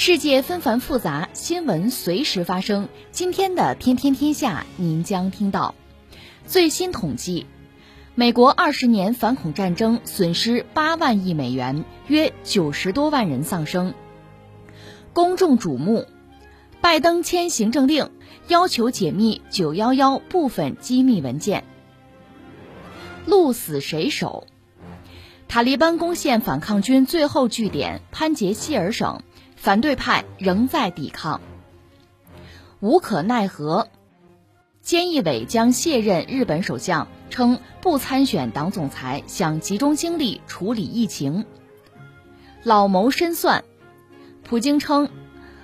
世界纷繁复杂，新闻随时发生。今天的《天天天下》，您将听到最新统计：美国二十年反恐战争损失八万亿美元，约九十多万人丧生。公众瞩目，拜登签行政令，要求解密九幺幺部分机密文件。鹿死谁手？塔利班攻陷反抗军最后据点潘杰希尔省。反对派仍在抵抗，无可奈何。菅义伟将卸任日本首相，称不参选党总裁，想集中精力处理疫情。老谋深算，普京称，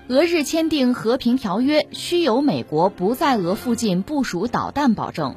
俄日签订和平条约需由美国不在俄附近部署导弹保证。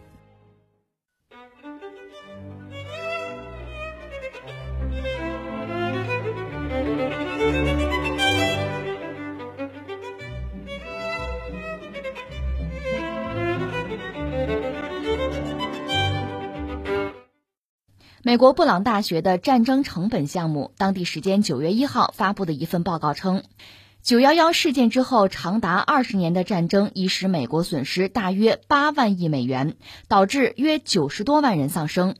美国布朗大学的战争成本项目，当地时间九月一号发布的一份报告称，九幺幺事件之后，长达二十年的战争已使美国损失大约八万亿美元，导致约九十多万人丧生。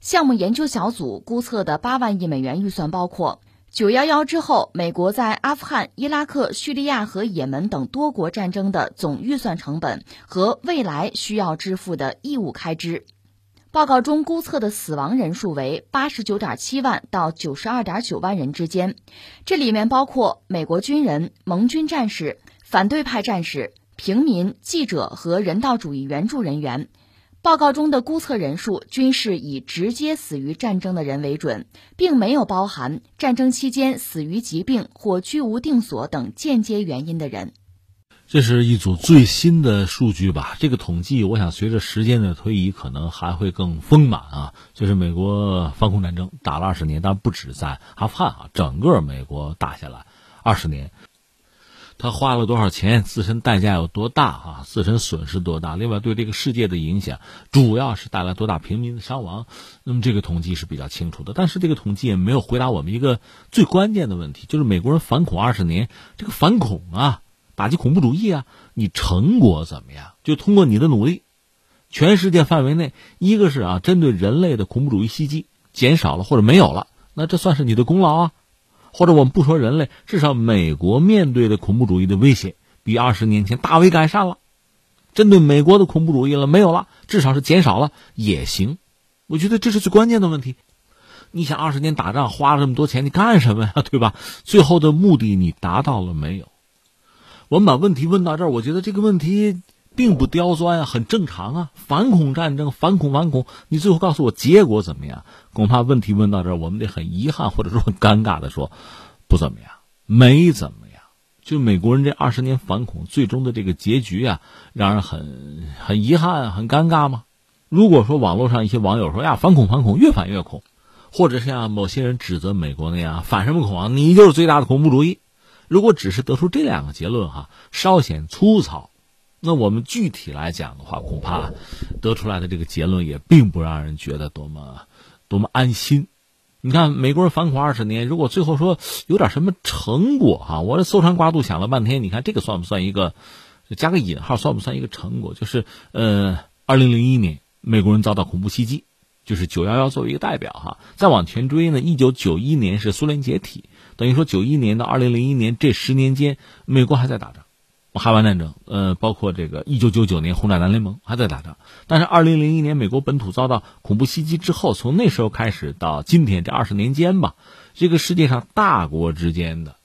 项目研究小组估测的八万亿美元预算包括九幺幺之后美国在阿富汗、伊拉克、叙利亚和也门等多国战争的总预算成本和未来需要支付的义务开支。报告中估测的死亡人数为八十九点七万到九十二点九万人之间，这里面包括美国军人、盟军战士、反对派战士、平民、记者和人道主义援助人员。报告中的估测人数均是以直接死于战争的人为准，并没有包含战争期间死于疾病或居无定所等间接原因的人。这是一组最新的数据吧？这个统计，我想随着时间的推移，可能还会更丰满啊。就是美国反恐战争打了二十年，但不止在阿富汗啊，整个美国打下来二十年，他花了多少钱？自身代价有多大啊？自身损失多大？另外，对这个世界的影响，主要是带来多大平民的伤亡？那么这个统计是比较清楚的，但是这个统计也没有回答我们一个最关键的问题，就是美国人反恐二十年，这个反恐啊。打击恐怖主义啊，你成果怎么样？就通过你的努力，全世界范围内，一个是啊，针对人类的恐怖主义袭击减少了或者没有了，那这算是你的功劳啊。或者我们不说人类，至少美国面对的恐怖主义的威胁比二十年前大为改善了。针对美国的恐怖主义了没有了，至少是减少了也行。我觉得这是最关键的问题。你想二十年打仗花了这么多钱，你干什么呀？对吧？最后的目的你达到了没有？我们把问题问到这儿，我觉得这个问题并不刁钻啊，很正常啊。反恐战争，反恐反恐，你最后告诉我结果怎么样？恐怕问题问到这儿，我们得很遗憾或者说很尴尬的说，不怎么样，没怎么样。就美国人这二十年反恐最终的这个结局啊，让人很很遗憾、很尴尬吗？如果说网络上一些网友说呀，反恐反恐越反越恐，或者像某些人指责美国那样反什么恐啊，你就是最大的恐怖主义。如果只是得出这两个结论哈，稍显粗糙，那我们具体来讲的话，恐怕得出来的这个结论也并不让人觉得多么多么安心。你看，美国人反恐二十年，如果最后说有点什么成果哈，我这搜肠刮肚想了半天，你看这个算不算一个加个引号，算不算一个成果？就是呃，二零零一年美国人遭到恐怖袭击，就是九幺幺作为一个代表哈，再往前追呢，一九九一年是苏联解体。等于说，九一年到二零零一年这十年间，美国还在打仗，海湾战争，呃，包括这个一九九九年轰炸南联盟还在打仗。但是二零零一年美国本土遭到恐怖袭击之后，从那时候开始到今天这二十年间吧，这个世界上大国之间的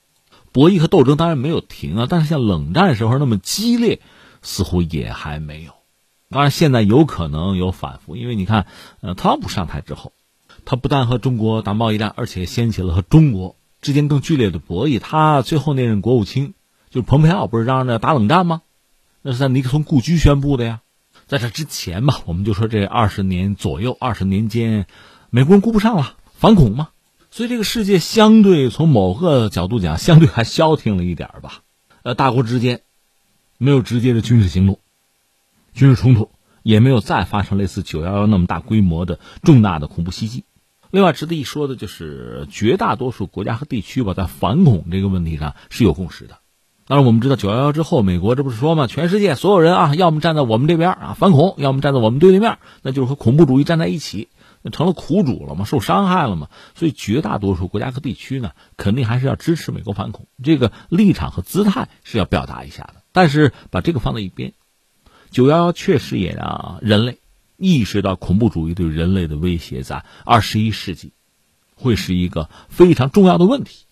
博弈和斗争当然没有停啊，但是像冷战时候那么激烈，似乎也还没有。当然，现在有可能有反复，因为你看，呃，特朗普上台之后，他不但和中国打贸易战，而且掀起了和中国之间更剧烈的博弈。他最后那任国务卿就是蓬佩奥，不是嚷着打冷战吗？那是在尼克松故居宣布的呀。在这之前吧，我们就说这二十年左右、二十年间，美国人顾不上了，反恐嘛。所以这个世界相对从某个角度讲，相对还消停了一点吧。呃，大国之间没有直接的军事行动。军事冲突也没有再发生类似九幺幺那么大规模的重大的恐怖袭击。另外值得一说的就是，绝大多数国家和地区吧，在反恐这个问题上是有共识的。当然，我们知道九幺幺之后，美国这不是说嘛，全世界所有人啊，要么站在我们这边啊反恐，要么站在我们对立面，那就是和恐怖主义站在一起，那成了苦主了嘛，受伤害了嘛。所以，绝大多数国家和地区呢，肯定还是要支持美国反恐，这个立场和姿态是要表达一下的。但是，把这个放在一边。九幺幺确实也让人类意识到恐怖主义对人类的威胁，在二十一世纪会是一个非常重要的问题。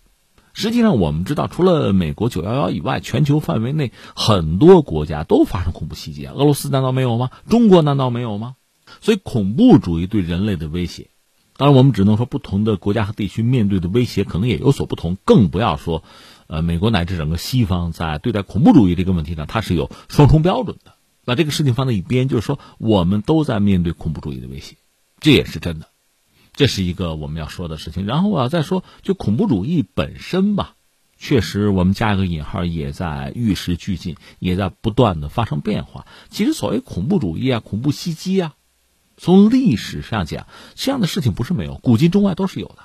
实际上，我们知道，除了美国九幺幺以外，全球范围内很多国家都发生恐怖袭击。俄罗斯难道没有吗？中国难道没有吗？所以，恐怖主义对人类的威胁，当然我们只能说，不同的国家和地区面对的威胁可能也有所不同。更不要说，呃，美国乃至整个西方在对待恐怖主义这个问题上，它是有双重标准的。把这个事情放在一边，就是说，我们都在面对恐怖主义的威胁，这也是真的，这是一个我们要说的事情。然后啊，再说，就恐怖主义本身吧，确实，我们加一个引号，也在与时俱进，也在不断的发生变化。其实，所谓恐怖主义啊，恐怖袭击啊，从历史上讲，这样的事情不是没有，古今中外都是有的。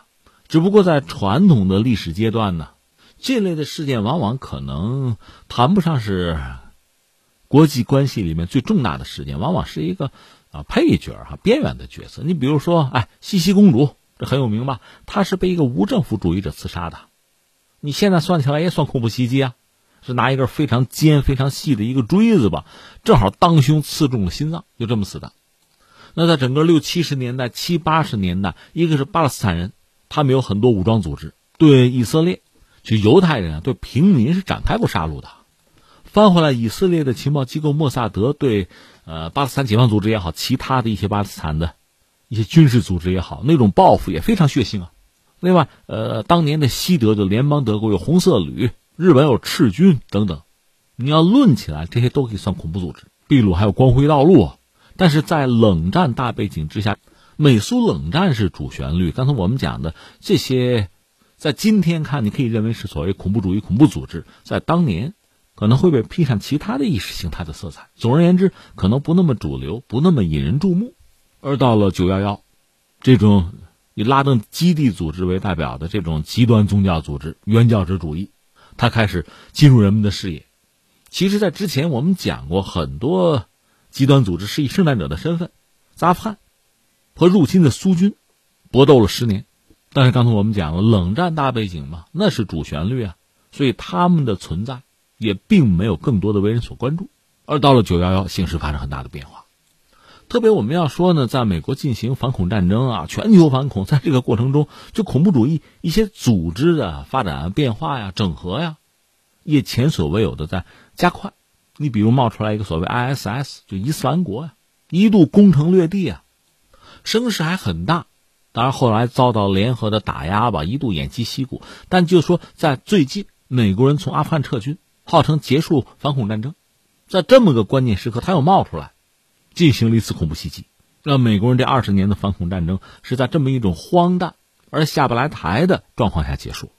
只不过在传统的历史阶段呢，这类的事件往往可能谈不上是。国际关系里面最重大的事件，往往是一个啊配角哈边缘的角色。你比如说，哎，茜茜公主这很有名吧？她是被一个无政府主义者刺杀的。你现在算起来也算恐怖袭击啊，是拿一根非常尖、非常细的一个锥子吧，正好当胸刺中了心脏，就这么死的。那在整个六七十年代、七八十年代，一个是巴勒斯坦人，他们有很多武装组织对以色列，就犹太人啊，对平民是展开过杀戮的。翻回来，以色列的情报机构莫萨德对，呃，巴勒斯坦解放组织也好，其他的一些巴勒斯坦的一些军事组织也好，那种报复也非常血腥啊。另外，呃，当年的西德的联邦德国有红色旅，日本有赤军等等，你要论起来，这些都可以算恐怖组织。秘鲁还有光辉道路，但是在冷战大背景之下，美苏冷战是主旋律。刚才我们讲的这些，在今天看，你可以认为是所谓恐怖主义恐怖组织，在当年。可能会被披上其他的意识形态的色彩。总而言之，可能不那么主流，不那么引人注目。而到了九幺幺，这种以拉登基地组织为代表的这种极端宗教组织——原教旨主义，它开始进入人们的视野。其实，在之前我们讲过，很多极端组织是以圣战者的身份，阿富汗和入侵的苏军搏斗了十年。但是刚才我们讲了，冷战大背景嘛，那是主旋律啊，所以他们的存在。也并没有更多的为人所关注，而到了九幺幺，形势发生很大的变化。特别我们要说呢，在美国进行反恐战争啊，全球反恐，在这个过程中，就恐怖主义一些组织的发展变化呀、整合呀，也前所未有的在加快。你比如冒出来一个所谓 ISS，就伊斯兰国呀，一度攻城略地啊，声势还很大。当然后来遭到联合的打压吧，一度偃旗息鼓。但就说在最近，美国人从阿富汗撤军。号称结束反恐战争，在这么个关键时刻，他又冒出来，进行了一次恐怖袭击，让美国人这二十年的反恐战争是在这么一种荒诞而下不来台的状况下结束。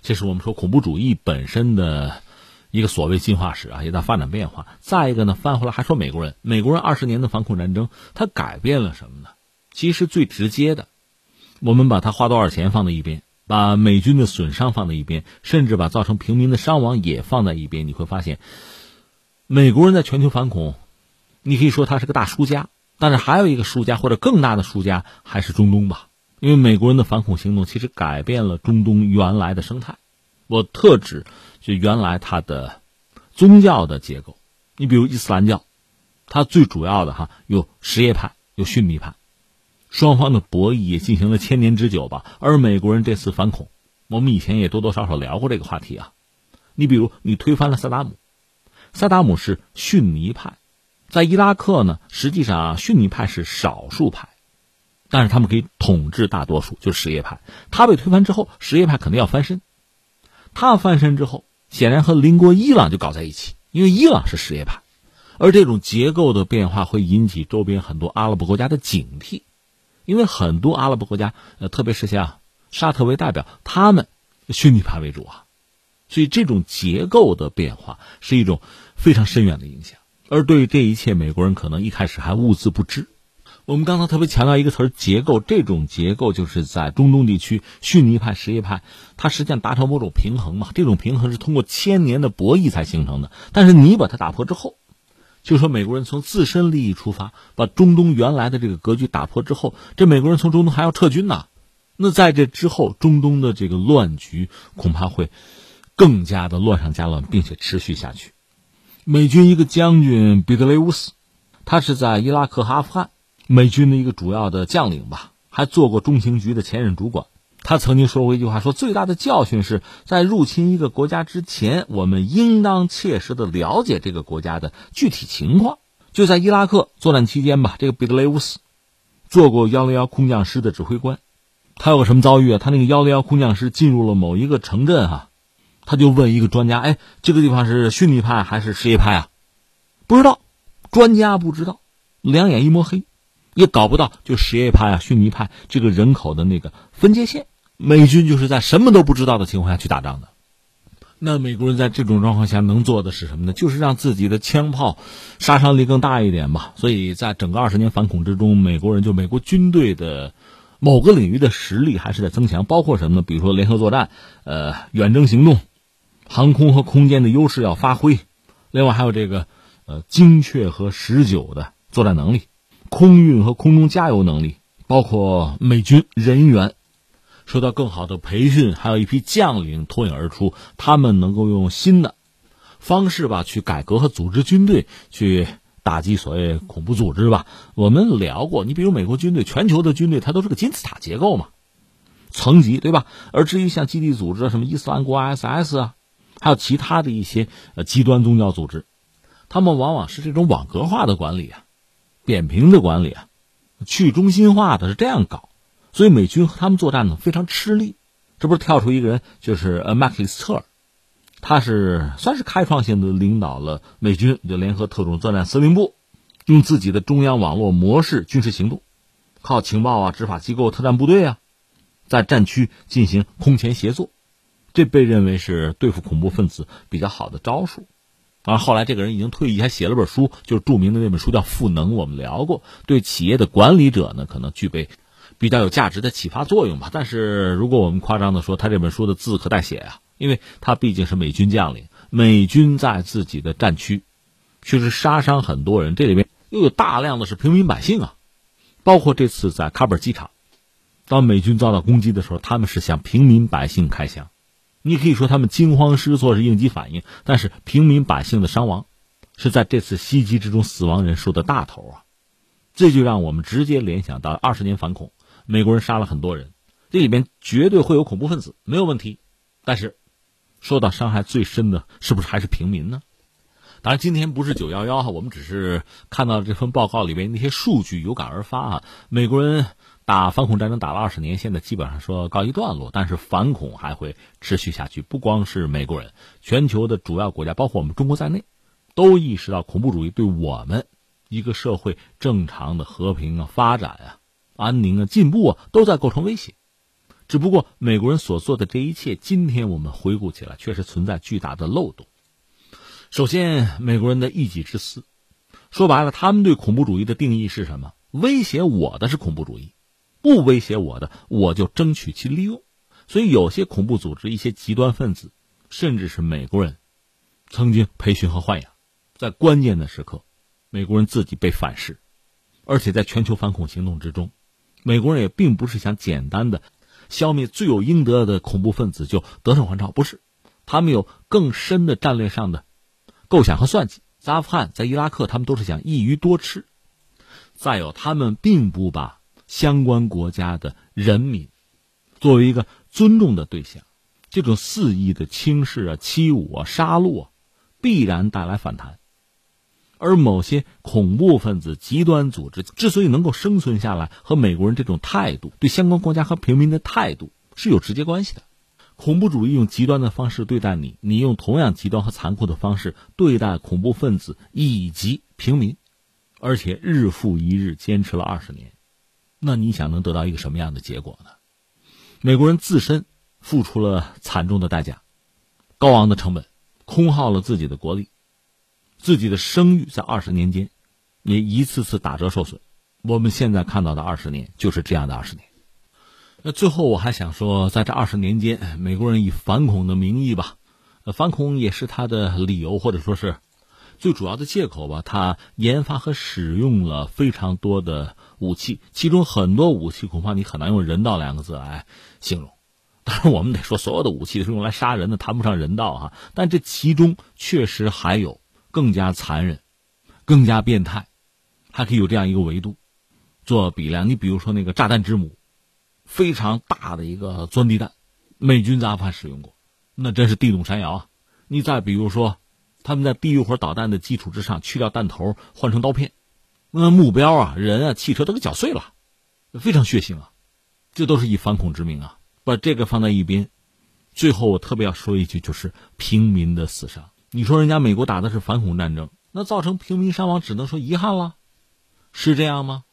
这是我们说恐怖主义本身的一个所谓进化史啊，也在发展变化。再一个呢，翻回来还说美国人，美国人二十年的反恐战争，他改变了什么呢？其实最直接的，我们把他花多少钱放在一边。把美军的损伤放在一边，甚至把造成平民的伤亡也放在一边，你会发现，美国人在全球反恐，你可以说他是个大输家。但是还有一个输家或者更大的输家还是中东吧，因为美国人的反恐行动其实改变了中东原来的生态。我特指就原来它的宗教的结构，你比如伊斯兰教，它最主要的哈有什叶派，有逊尼派。双方的博弈也进行了千年之久吧，而美国人这次反恐，我们以前也多多少少聊过这个话题啊。你比如，你推翻了萨达姆，萨达姆是逊尼派，在伊拉克呢，实际上逊尼派是少数派，但是他们可以统治大多数，就是什叶派。他被推翻之后，什叶派肯定要翻身。他翻身之后，显然和邻国伊朗就搞在一起，因为伊朗是什叶派，而这种结构的变化会引起周边很多阿拉伯国家的警惕，因为很多阿拉伯国家，呃，特别是像沙特为代表，他们逊尼派为主啊。所以，这种结构的变化是一种非常深远的影响。而对于这一切，美国人可能一开始还兀自不知。我们刚才特别强调一个词儿“结构”，这种结构就是在中东地区，逊尼派、什叶派，它实际上达成某种平衡嘛。这种平衡是通过千年的博弈才形成的。但是你把它打破之后，就说美国人从自身利益出发，把中东原来的这个格局打破之后，这美国人从中东还要撤军呐。那在这之后，中东的这个乱局恐怕会。更加的乱上加乱，并且持续下去。美军一个将军彼得雷乌斯，他是在伊拉克和阿富汗美军的一个主要的将领吧，还做过中情局的前任主管。他曾经说过一句话：说最大的教训是在入侵一个国家之前，我们应当切实的了解这个国家的具体情况。就在伊拉克作战期间吧，这个彼得雷乌斯做过幺零幺空降师的指挥官，他有个什么遭遇啊？他那个幺零幺空降师进入了某一个城镇，哈。他就问一个专家：“哎，这个地方是逊尼派还是什叶派啊？”不知道，专家不知道，两眼一摸黑，也搞不到就什叶派啊、逊尼派这个人口的那个分界线。美军就是在什么都不知道的情况下去打仗的。那美国人在这种状况下能做的是什么呢？就是让自己的枪炮杀伤力更大一点吧。所以在整个二十年反恐之中，美国人就美国军队的。某个领域的实力还是在增强，包括什么呢？比如说联合作战，呃，远征行动。航空和空间的优势要发挥，另外还有这个，呃，精确和持久的作战能力，空运和空中加油能力，包括美军人员受到更好的培训，还有一批将领脱颖而出，他们能够用新的方式吧去改革和组织军队，去打击所谓恐怖组织吧。我们聊过，你比如美国军队，全球的军队它都是个金字塔结构嘛，层级对吧？而至于像基地组织什么伊斯兰国 ISS 啊。还有其他的一些呃极端宗教组织，他们往往是这种网格化的管理啊，扁平的管理啊，去中心化的是这样搞，所以美军和他们作战呢非常吃力。这不是跳出一个人，就是呃麦克里斯特尔，他是算是开创性的领导了美军就联合特种作战司令部，用自己的中央网络模式军事行动，靠情报啊、执法机构、特战部队啊，在战区进行空前协作。这被认为是对付恐怖分子比较好的招数，而后来这个人已经退役，还写了本书，就是著名的那本书叫《赋能》，我们聊过，对企业的管理者呢，可能具备比较有价值的启发作用吧。但是如果我们夸张的说，他这本书的字可带血啊，因为他毕竟是美军将领，美军在自己的战区确实杀伤很多人，这里面又有大量的是平民百姓啊，包括这次在喀布尔机场，当美军遭到攻击的时候，他们是向平民百姓开枪。你可以说他们惊慌失措是应急反应，但是平民百姓的伤亡，是在这次袭击之中死亡人数的大头啊！这就让我们直接联想到二十年反恐，美国人杀了很多人，这里边绝对会有恐怖分子，没有问题。但是，受到伤害最深的是不是还是平民呢？当然，今天不是九幺幺哈，我们只是看到这份报告里边那些数据有感而发啊，美国人。打反恐战争打了二十年，现在基本上说告一段落，但是反恐还会持续下去。不光是美国人，全球的主要国家，包括我们中国在内，都意识到恐怖主义对我们一个社会正常的和平啊、发展啊、安宁啊、进步啊，都在构成威胁。只不过美国人所做的这一切，今天我们回顾起来，确实存在巨大的漏洞。首先，美国人的一己之私，说白了，他们对恐怖主义的定义是什么？威胁我的是恐怖主义。不威胁我的，我就争取其利用。所以，有些恐怖组织、一些极端分子，甚至是美国人，曾经培训和豢养，在关键的时刻，美国人自己被反噬。而且，在全球反恐行动之中，美国人也并不是想简单的消灭罪有应得的恐怖分子就得胜还朝，不是，他们有更深的战略上的构想和算计。在阿富汗，在伊拉克，他们都是想一鱼多吃。再有，他们并不把。相关国家的人民作为一个尊重的对象，这种肆意的轻视啊、欺侮啊、杀戮啊，必然带来反弹。而某些恐怖分子、极端组织之所以能够生存下来，和美国人这种态度对相关国家和平民的态度是有直接关系的。恐怖主义用极端的方式对待你，你用同样极端和残酷的方式对待恐怖分子以及平民，而且日复一日坚持了二十年，那你想能得到一个什么样的结果呢？美国人自身付出了惨重的代价，高昂的成本，空耗了自己的国力。自己的声誉在二十年间，也一次次打折受损。我们现在看到的二十年就是这样的二十年。那最后我还想说，在这二十年间，美国人以反恐的名义吧，反恐也是他的理由或者说是最主要的借口吧。他研发和使用了非常多的武器，其中很多武器恐怕你很难用人道两个字来形容。当然，我们得说，所有的武器是用来杀人的，谈不上人道哈。但这其中确实还有。更加残忍，更加变态，还可以有这样一个维度做比量。你比如说那个炸弹之母，非常大的一个钻地弹，美军在阿富汗使用过，那真是地动山摇啊！你再比如说，他们在地狱火导弹的基础之上去掉弹头，换成刀片，那目标啊，人啊，汽车都给搅碎了，非常血腥啊！这都是以反恐之名啊！把这个放在一边，最后我特别要说一句，就是平民的死伤。你说人家美国打的是反恐战争，那造成平民伤亡，只能说遗憾了，是这样吗？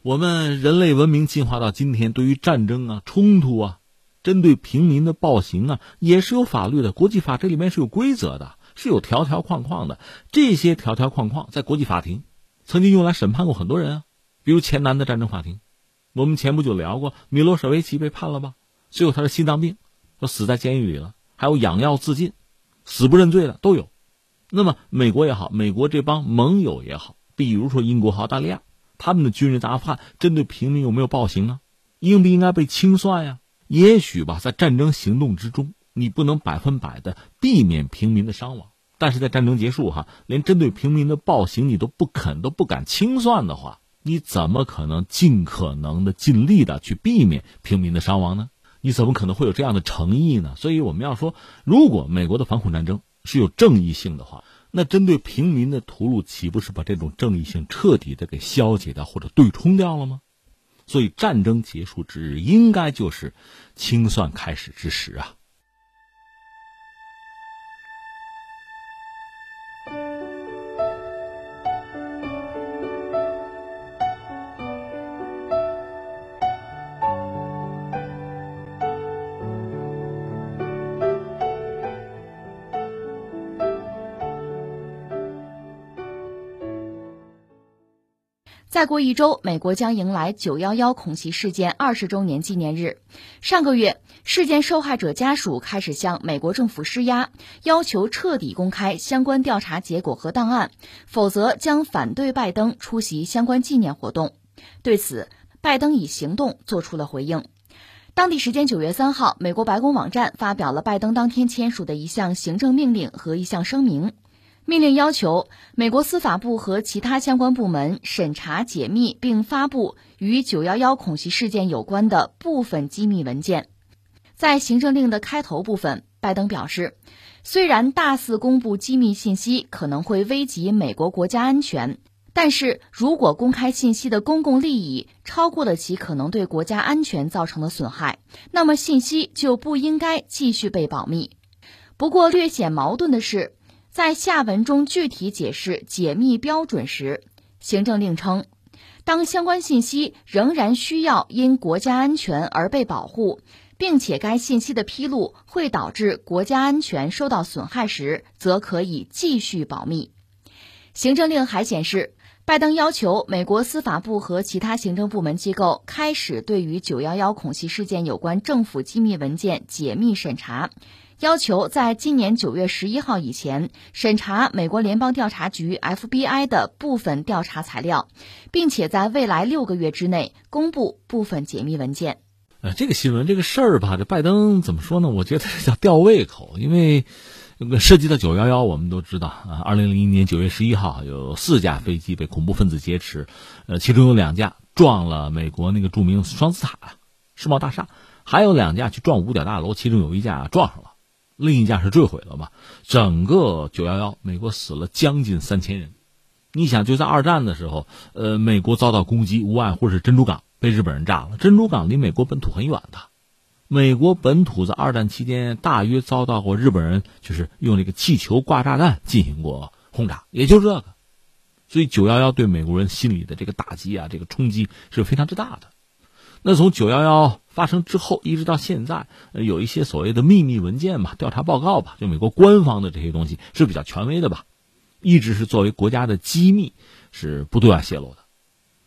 我们人类文明进化到今天，对于战争啊、冲突啊，针对平民的暴行啊，也是有法律的。国际法这里面是有规则的，是有条条框框的。这些条条框框在国际法庭曾经用来审判过很多人啊，比如前南的战争法庭，我们前不久聊过，米洛舍维奇被判了吧？最后他是心脏病，都死在监狱里了，还有养药自尽。死不认罪的都有，那么美国也好，美国这帮盟友也好，比如说英国和澳大利亚，他们的军人在阿富汗针对平民有没有暴行啊？应不应该被清算呀？也许吧，在战争行动之中，你不能百分百的避免平民的伤亡，但是在战争结束哈，连针对平民的暴行你都不肯都不敢清算的话，你怎么可能尽可能的尽力的去避免平民的伤亡呢？你怎么可能会有这样的诚意呢？所以我们要说，如果美国的反恐战争是有正义性的话，那针对平民的屠戮岂不是把这种正义性彻底的给消解掉或者对冲掉了吗？所以战争结束之日应该就是清算开始之时啊。再过一周，美国将迎来九幺幺恐袭事件二十周年纪念日。上个月，事件受害者家属开始向美国政府施压，要求彻底公开相关调查结果和档案，否则将反对拜登出席相关纪念活动。对此，拜登以行动做出了回应。当地时间九月三号，美国白宫网站发表了拜登当天签署的一项行政命令和一项声明。命令要求美国司法部和其他相关部门审查、解密并发布与九幺幺恐袭事件有关的部分机密文件。在行政令的开头部分，拜登表示，虽然大肆公布机密信息可能会危及美国国家安全，但是如果公开信息的公共利益超过了其可能对国家安全造成的损害，那么信息就不应该继续被保密。不过，略显矛盾的是。在下文中具体解释解密标准时，行政令称，当相关信息仍然需要因国家安全而被保护，并且该信息的披露会导致国家安全受到损害时，则可以继续保密。行政令还显示，拜登要求美国司法部和其他行政部门机构开始对于九幺幺恐袭事件有关政府机密文件解密审查。要求在今年九月十一号以前审查美国联邦调查局 FBI 的部分调查材料，并且在未来六个月之内公布部分解密文件。呃，这个新闻这个事儿吧，这拜登怎么说呢？我觉得叫吊胃口，因为涉及到九幺幺，我们都知道啊，二零零一年九月十一号有四架飞机被恐怖分子劫持，呃，其中有两架撞了美国那个著名双子塔世贸大厦，还有两架去撞五角大楼，其中有一架撞上了。另一架是坠毁了嘛。整个九幺幺，美国死了将近三千人。你想，就在二战的时候，呃，美国遭到攻击，无外乎是珍珠港被日本人炸了。珍珠港离美国本土很远的，美国本土在二战期间大约遭到过日本人就是用这个气球挂炸弹进行过轰炸，也就这个。所以九幺幺对美国人心里的这个打击啊，这个冲击是非常之大的。那从九幺幺发生之后，一直到现在，有一些所谓的秘密文件吧、调查报告吧，就美国官方的这些东西是比较权威的吧。一直是作为国家的机密，是不对外泄露的。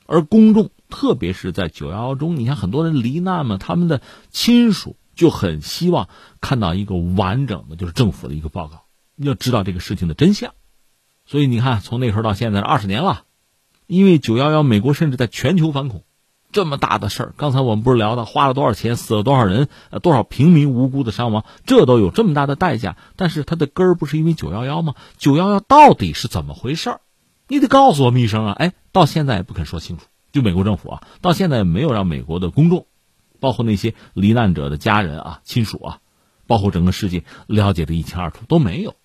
而公众，特别是在九幺幺中，你像很多人罹难嘛，他们的亲属就很希望看到一个完整的，就是政府的一个报告，要知道这个事情的真相。所以你看，从那时候到现在二十年了，因为九幺幺，美国甚至在全球反恐。这么大的事儿，刚才我们不是聊到花了多少钱，死了多少人，呃，多少平民无辜的伤亡，这都有这么大的代价。但是它的根儿不是因为九幺幺吗？九幺幺到底是怎么回事儿？你得告诉我们一声啊！哎，到现在也不肯说清楚。就美国政府啊，到现在也没有让美国的公众，包括那些罹难者的家人啊、亲属啊，包括整个世界了解的一清二楚都没有。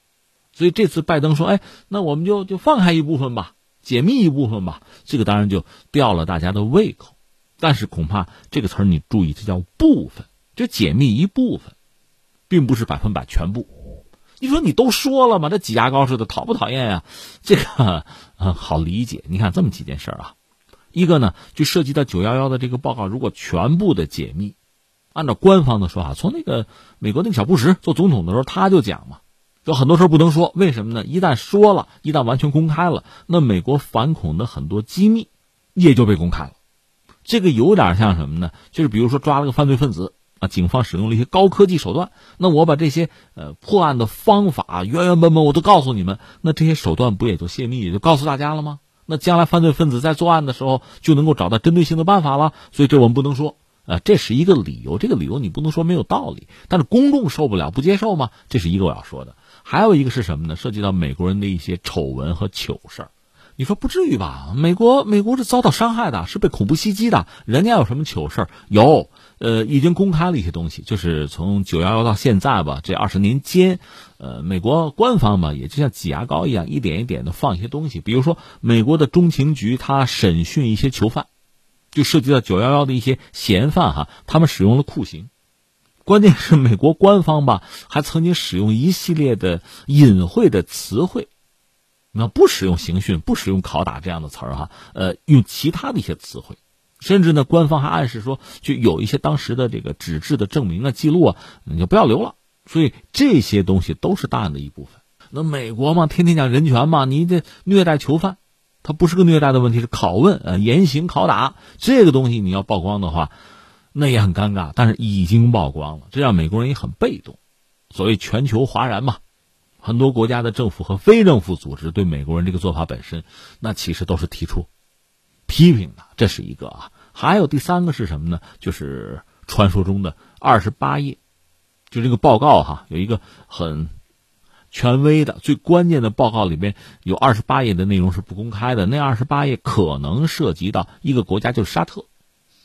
所以这次拜登说：“哎，那我们就就放开一部分吧，解密一部分吧。”这个当然就吊了大家的胃口。但是恐怕这个词儿你注意，这叫部分，就解密一部分，并不是百分百全部。你说你都说了嘛，这挤牙膏似的，讨不讨厌呀？这个嗯好理解。你看这么几件事啊，一个呢就涉及到九幺幺的这个报告，如果全部的解密，按照官方的说法，从那个美国那个小布什做总统的时候他就讲嘛，有很多事儿不能说，为什么呢？一旦说了，一旦完全公开了，那美国反恐的很多机密也就被公开了。这个有点像什么呢？就是比如说抓了个犯罪分子啊，警方使用了一些高科技手段，那我把这些呃破案的方法原原本本我都告诉你们，那这些手段不也就泄密，也就告诉大家了吗？那将来犯罪分子在作案的时候就能够找到针对性的办法了。所以这我们不能说，呃，这是一个理由，这个理由你不能说没有道理，但是公众受不了不接受吗？这是一个我要说的。还有一个是什么呢？涉及到美国人的一些丑闻和糗事儿。你说不至于吧？美国美国是遭到伤害的，是被恐怖袭击的。人家有什么糗事有，呃，已经公开了一些东西，就是从九幺幺到现在吧，这二十年间，呃，美国官方嘛，也就像挤牙膏一样，一点一点的放一些东西。比如说，美国的中情局他审讯一些囚犯，就涉及到九幺幺的一些嫌犯哈，他们使用了酷刑。关键是美国官方吧，还曾经使用一系列的隐晦的词汇。那不使用刑讯，不使用拷打这样的词儿哈，呃，用其他的一些词汇，甚至呢，官方还暗示说，就有一些当时的这个纸质的证明啊、记录啊，你就不要留了。所以这些东西都是档案的一部分。那美国嘛，天天讲人权嘛，你这虐待囚犯，它不是个虐待的问题，是拷问呃严刑拷打这个东西，你要曝光的话，那也很尴尬。但是已经曝光了，这让美国人也很被动。所谓全球哗然嘛。很多国家的政府和非政府组织对美国人这个做法本身，那其实都是提出批评的。这是一个啊，还有第三个是什么呢？就是传说中的二十八页，就这个报告哈，有一个很权威的、最关键的报告里边有二十八页的内容是不公开的。那二十八页可能涉及到一个国家，就是沙特。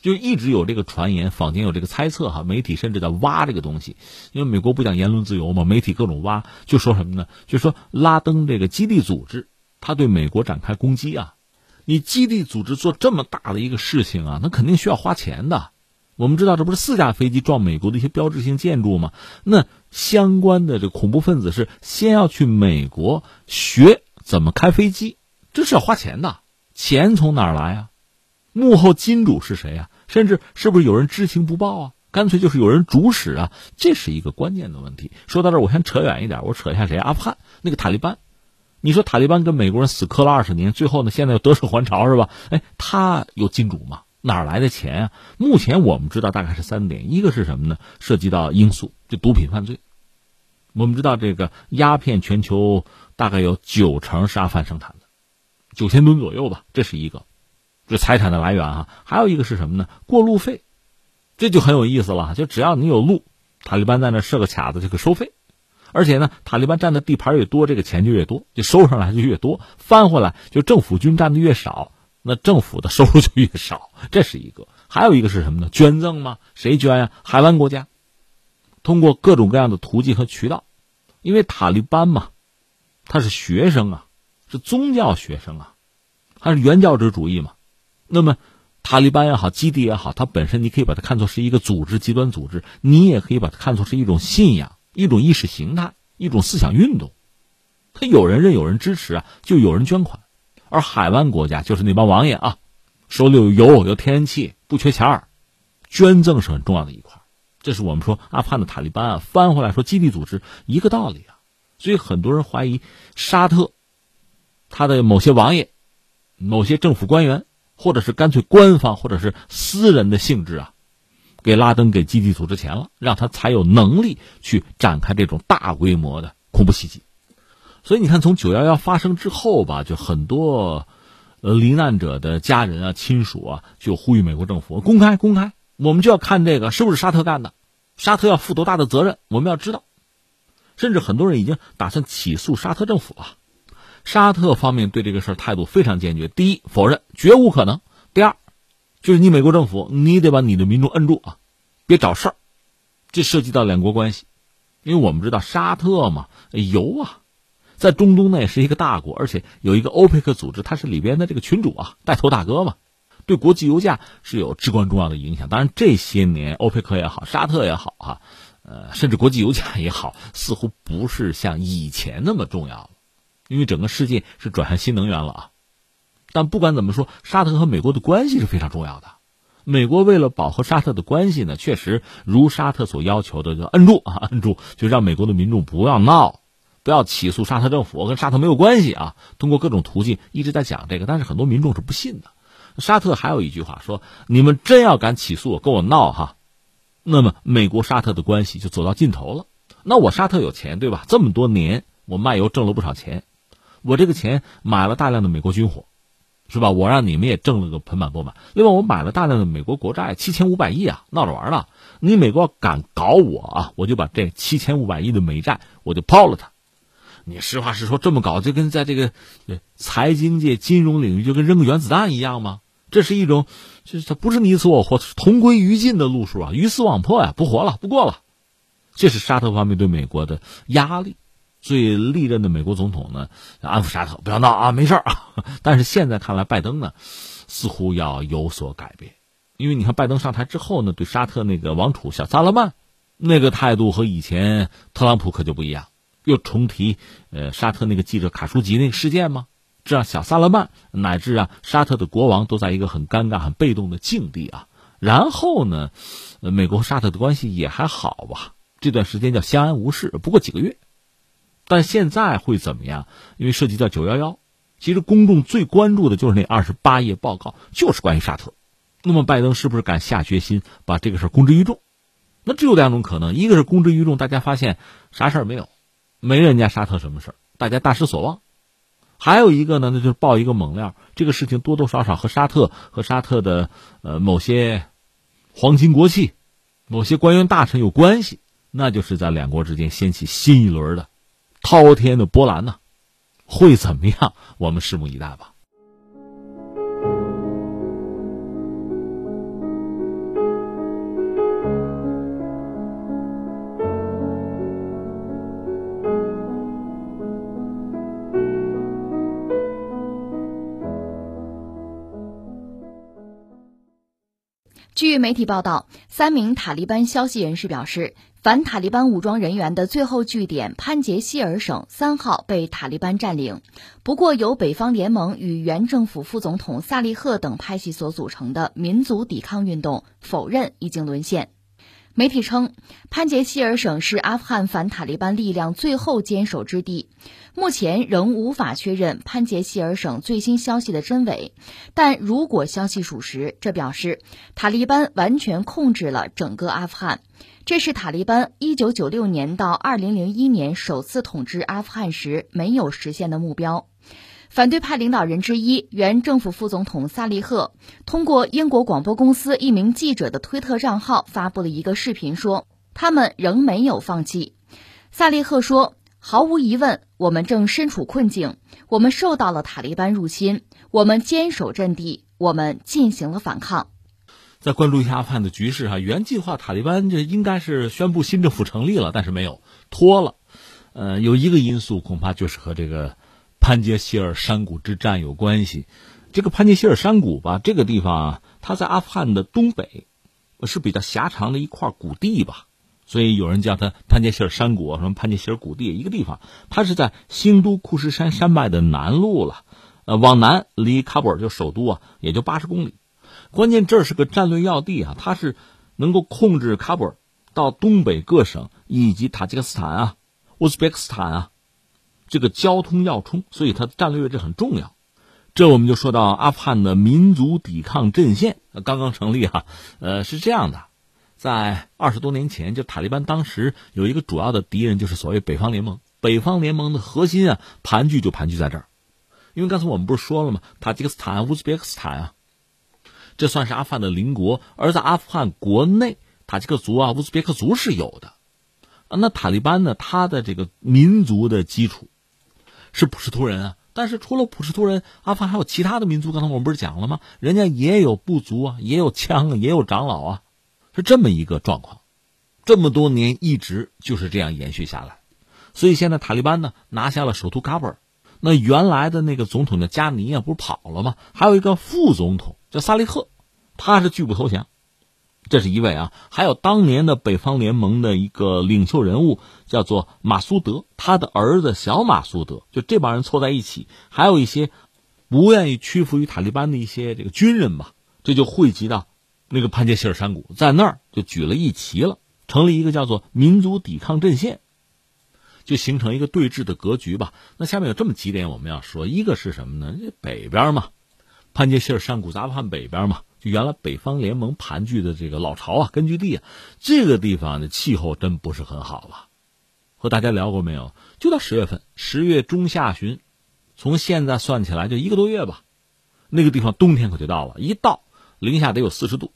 就一直有这个传言，坊间有这个猜测哈，媒体甚至在挖这个东西，因为美国不讲言论自由嘛，媒体各种挖，就说什么呢？就说拉登这个基地组织，他对美国展开攻击啊，你基地组织做这么大的一个事情啊，那肯定需要花钱的。我们知道这不是四架飞机撞美国的一些标志性建筑吗？那相关的这恐怖分子是先要去美国学怎么开飞机，这是要花钱的，钱从哪儿来啊？幕后金主是谁啊？甚至是不是有人知情不报啊？干脆就是有人主使啊？这是一个关键的问题。说到这儿，我先扯远一点，我扯一下谁？阿富汗那个塔利班。你说塔利班跟美国人死磕了二十年，最后呢，现在又得势还朝是吧？哎，他有金主吗？哪来的钱啊？目前我们知道大概是三点，一个是什么呢？涉及到罂粟，就毒品犯罪。我们知道这个鸦片全球大概有九成是阿富汗生产的，九千吨左右吧，这是一个。这财产的来源哈，还有一个是什么呢？过路费，这就很有意思了。就只要你有路，塔利班在那设个卡子就可收费，而且呢，塔利班占的地盘越多，这个钱就越多，就收上来就越多，翻回来就政府军占的越少，那政府的收入就越少。这是一个，还有一个是什么呢？捐赠吗？谁捐呀？海湾国家通过各种各样的途径和渠道，因为塔利班嘛，他是学生啊，是宗教学生啊，他是原教旨主义嘛。那么，塔利班也好，基地也好，它本身你可以把它看作是一个组织，极端组织；你也可以把它看作是一种信仰、一种意识形态、一种思想运动。他有人认，有人支持啊，就有人捐款。而海湾国家就是那帮王爷啊，手里有油有天然气，不缺钱儿，捐赠是很重要的一块。这是我们说阿富汗的塔利班啊，翻回来说基地组织一个道理啊。所以很多人怀疑沙特他的某些王爷、某些政府官员。或者是干脆官方，或者是私人的性质啊，给拉登给基地组织钱了，让他才有能力去展开这种大规模的恐怖袭击。所以你看，从九幺幺发生之后吧，就很多呃罹难者的家人啊、亲属啊，就呼吁美国政府公开公开，我们就要看这个是不是沙特干的，沙特要负多大的责任，我们要知道。甚至很多人已经打算起诉沙特政府了。沙特方面对这个事儿态度非常坚决。第一，否认，绝无可能；第二，就是你美国政府，你得把你的民众摁住啊，别找事儿。这涉及到两国关系，因为我们知道沙特嘛，油啊，在中东那是一个大国，而且有一个欧佩克组织，它是里边的这个群主啊，带头大哥嘛，对国际油价是有至关重要的影响。当然，这些年欧佩克也好，沙特也好哈，呃，甚至国际油价也好，似乎不是像以前那么重要了。因为整个世界是转向新能源了啊，但不管怎么说，沙特和美国的关系是非常重要的。美国为了保和沙特的关系呢，确实如沙特所要求的，就摁住啊，摁住，就让美国的民众不要闹，不要起诉沙特政府，跟沙特没有关系啊。通过各种途径一直在讲这个，但是很多民众是不信的。沙特还有一句话说：“你们真要敢起诉我，跟我闹哈，那么美国沙特的关系就走到尽头了。那我沙特有钱对吧？这么多年我卖油挣了不少钱。”我这个钱买了大量的美国军火，是吧？我让你们也挣了个盆满钵满。另外，我买了大量的美国国债，七千五百亿啊，闹着玩呢。你美国敢搞我啊，我就把这七千五百亿的美债我就抛了它。你实话实说，这么搞就跟在这个财经界、金融领域就跟扔个原子弹一样吗？这是一种，就是它不是你死我活、同归于尽的路数啊，鱼死网破呀，不活了，不过了。这是沙特方面对美国的压力。最历任的美国总统呢，安抚沙特，不要闹啊，没事儿啊。但是现在看来，拜登呢，似乎要有所改变，因为你看拜登上台之后呢，对沙特那个王储小萨勒曼，那个态度和以前特朗普可就不一样，又重提呃沙特那个记者卡舒吉那个事件吗？这让小萨勒曼乃至啊沙特的国王都在一个很尴尬、很被动的境地啊。然后呢，美国和沙特的关系也还好吧，这段时间叫相安无事，不过几个月。但现在会怎么样？因为涉及到九幺幺，其实公众最关注的就是那二十八页报告，就是关于沙特。那么拜登是不是敢下决心把这个事公之于众？那只有两种可能：一个是公之于众，大家发现啥事儿没有，没人家沙特什么事儿，大家大失所望；还有一个呢，那就是爆一个猛料，这个事情多多少少和沙特和沙特的呃某些皇亲国戚、某些官员大臣有关系，那就是在两国之间掀起新一轮的。滔天的波澜呢，会怎么样？我们拭目以待吧。据媒体报道，三名塔利班消息人士表示。反塔利班武装人员的最后据点潘杰希尔省三号被塔利班占领，不过由北方联盟与原政府副总统萨利赫等派系所组成的民族抵抗运动否认已经沦陷。媒体称，潘杰希尔省是阿富汗反塔利班力量最后坚守之地，目前仍无法确认潘杰希尔省最新消息的真伪。但如果消息属实，这表示塔利班完全控制了整个阿富汗。这是塔利班1996年到2001年首次统治阿富汗时没有实现的目标。反对派领导人之一、原政府副总统萨利赫通过英国广播公司一名记者的推特账号发布了一个视频，说他们仍没有放弃。萨利赫说：“毫无疑问，我们正身处困境，我们受到了塔利班入侵，我们坚守阵地，我们进行了反抗。”再关注一下阿富汗的局势哈，原计划塔利班这应该是宣布新政府成立了，但是没有拖了。呃，有一个因素恐怕就是和这个潘杰希尔山谷之战有关系。这个潘杰希尔山谷吧，这个地方啊，它在阿富汗的东北，是比较狭长的一块谷地吧，所以有人叫它潘杰希尔山谷，什么潘杰希尔谷地，一个地方。它是在新都库什山山脉的南路了，呃，往南离喀布尔就首都啊，也就八十公里。关键这是个战略要地啊，它是能够控制喀布尔到东北各省以及塔吉克斯坦啊。乌兹别克斯坦啊，这个交通要冲，所以它的战略位置很重要。这我们就说到阿富汗的民族抵抗阵线刚刚成立哈，呃，是这样的，在二十多年前，就塔利班当时有一个主要的敌人，就是所谓北方联盟。北方联盟的核心啊，盘踞就盘踞在这儿，因为刚才我们不是说了吗？塔吉克斯坦、乌兹别克斯坦啊，这算是阿富汗的邻国，而在阿富汗国内，塔吉克族啊、乌兹别克族是有的。那塔利班呢？他的这个民族的基础是普什图人啊，但是除了普什图人，阿富汗还有其他的民族。刚才我们不是讲了吗？人家也有部族啊，也有枪啊，也有长老啊，是这么一个状况。这么多年一直就是这样延续下来。所以现在塔利班呢拿下了首都喀布尔，那原来的那个总统叫加尼啊，不是跑了吗？还有一个副总统叫萨利赫，他是拒不投降。这是一位啊，还有当年的北方联盟的一个领袖人物，叫做马苏德，他的儿子小马苏德，就这帮人凑在一起，还有一些不愿意屈服于塔利班的一些这个军人吧，这就汇集到那个潘杰希尔山谷，在那儿就举了一旗了，成立一个叫做民族抵抗阵线，就形成一个对峙的格局吧。那下面有这么几点我们要说，一个是什么呢？北边嘛，潘杰希尔山谷在阿富汗北边嘛。就原来北方联盟盘踞的这个老巢啊，根据地啊，这个地方的气候真不是很好了。和大家聊过没有？就到十月份，十月中下旬，从现在算起来就一个多月吧。那个地方冬天可就到了，一到零下得有四十度，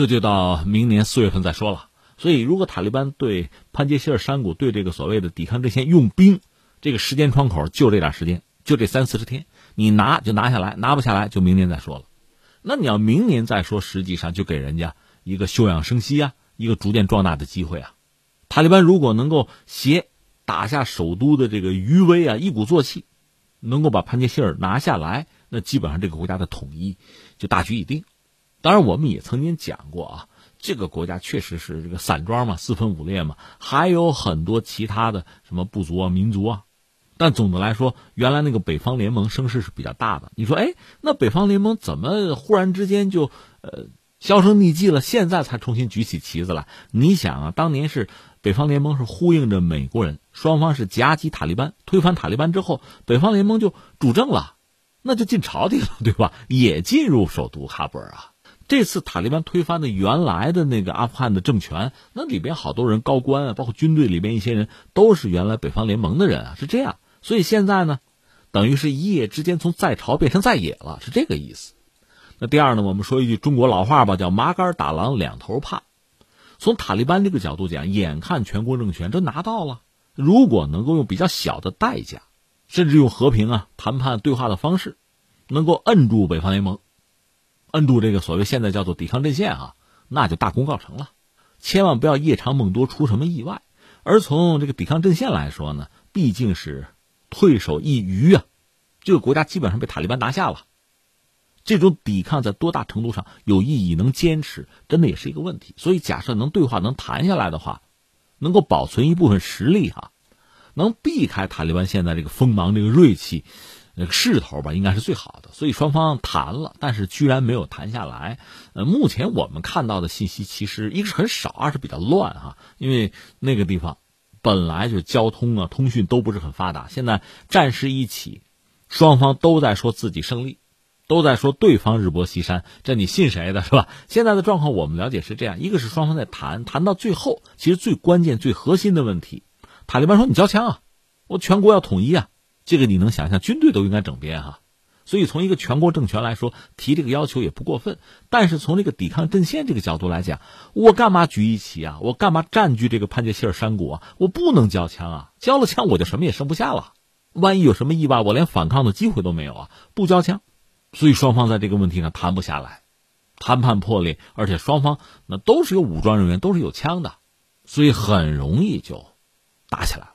这就到明年四月份再说了。所以，如果塔利班对潘杰希尔山谷对这个所谓的抵抗阵线用兵，这个时间窗口就这点时间，就这三四十天，你拿就拿下来，拿不下来就明年再说了。那你要明年再说，实际上就给人家一个休养生息啊，一个逐渐壮大的机会啊。塔利班如果能够携打下首都的这个余威啊，一鼓作气，能够把潘杰希尔拿下来，那基本上这个国家的统一就大局已定。当然，我们也曾经讲过啊，这个国家确实是这个散装嘛，四分五裂嘛，还有很多其他的什么部族啊、民族啊。但总的来说，原来那个北方联盟声势是比较大的。你说，哎，那北方联盟怎么忽然之间就呃销声匿迹了？现在才重新举起旗子来？你想啊，当年是北方联盟是呼应着美国人，双方是夹击塔利班，推翻塔利班之后，北方联盟就主政了，那就进朝廷了，对吧？也进入首都喀布尔啊。这次塔利班推翻的原来的那个阿富汗的政权，那里边好多人高官啊，包括军队里边一些人都是原来北方联盟的人啊，是这样。所以现在呢，等于是一夜之间从在朝变成在野了，是这个意思。那第二呢，我们说一句中国老话吧，叫“麻杆打狼两头怕”。从塔利班这个角度讲，眼看全国政权都拿到了，如果能够用比较小的代价，甚至用和平啊、谈判、对话的方式，能够摁住北方联盟，摁住这个所谓现在叫做抵抗阵线啊，那就大功告成了。千万不要夜长梦多，出什么意外。而从这个抵抗阵线来说呢，毕竟是。退守一隅啊，这个国家基本上被塔利班拿下了。这种抵抗在多大程度上有意义？能坚持，真的也是一个问题。所以，假设能对话能谈下来的话，能够保存一部分实力哈，能避开塔利班现在这个锋芒、这个锐气、那个势头吧，应该是最好的。所以双方谈了，但是居然没有谈下来。呃，目前我们看到的信息，其实一个是很少，二是比较乱哈，因为那个地方。本来就交通啊、通讯都不是很发达，现在战事一起，双方都在说自己胜利，都在说对方日薄西山，这你信谁的是吧？现在的状况我们了解是这样：一个是双方在谈，谈到最后，其实最关键、最核心的问题，塔利班说你交枪啊，我全国要统一啊，这个你能想象，军队都应该整编哈。所以，从一个全国政权来说，提这个要求也不过分。但是，从这个抵抗阵线这个角度来讲，我干嘛举义旗啊？我干嘛占据这个潘杰希尔山谷啊？我不能交枪啊！交了枪，我就什么也剩不下了。万一有什么意外，我连反抗的机会都没有啊！不交枪，所以双方在这个问题上谈不下来，谈判破裂，而且双方那都是有武装人员，都是有枪的，所以很容易就打起来。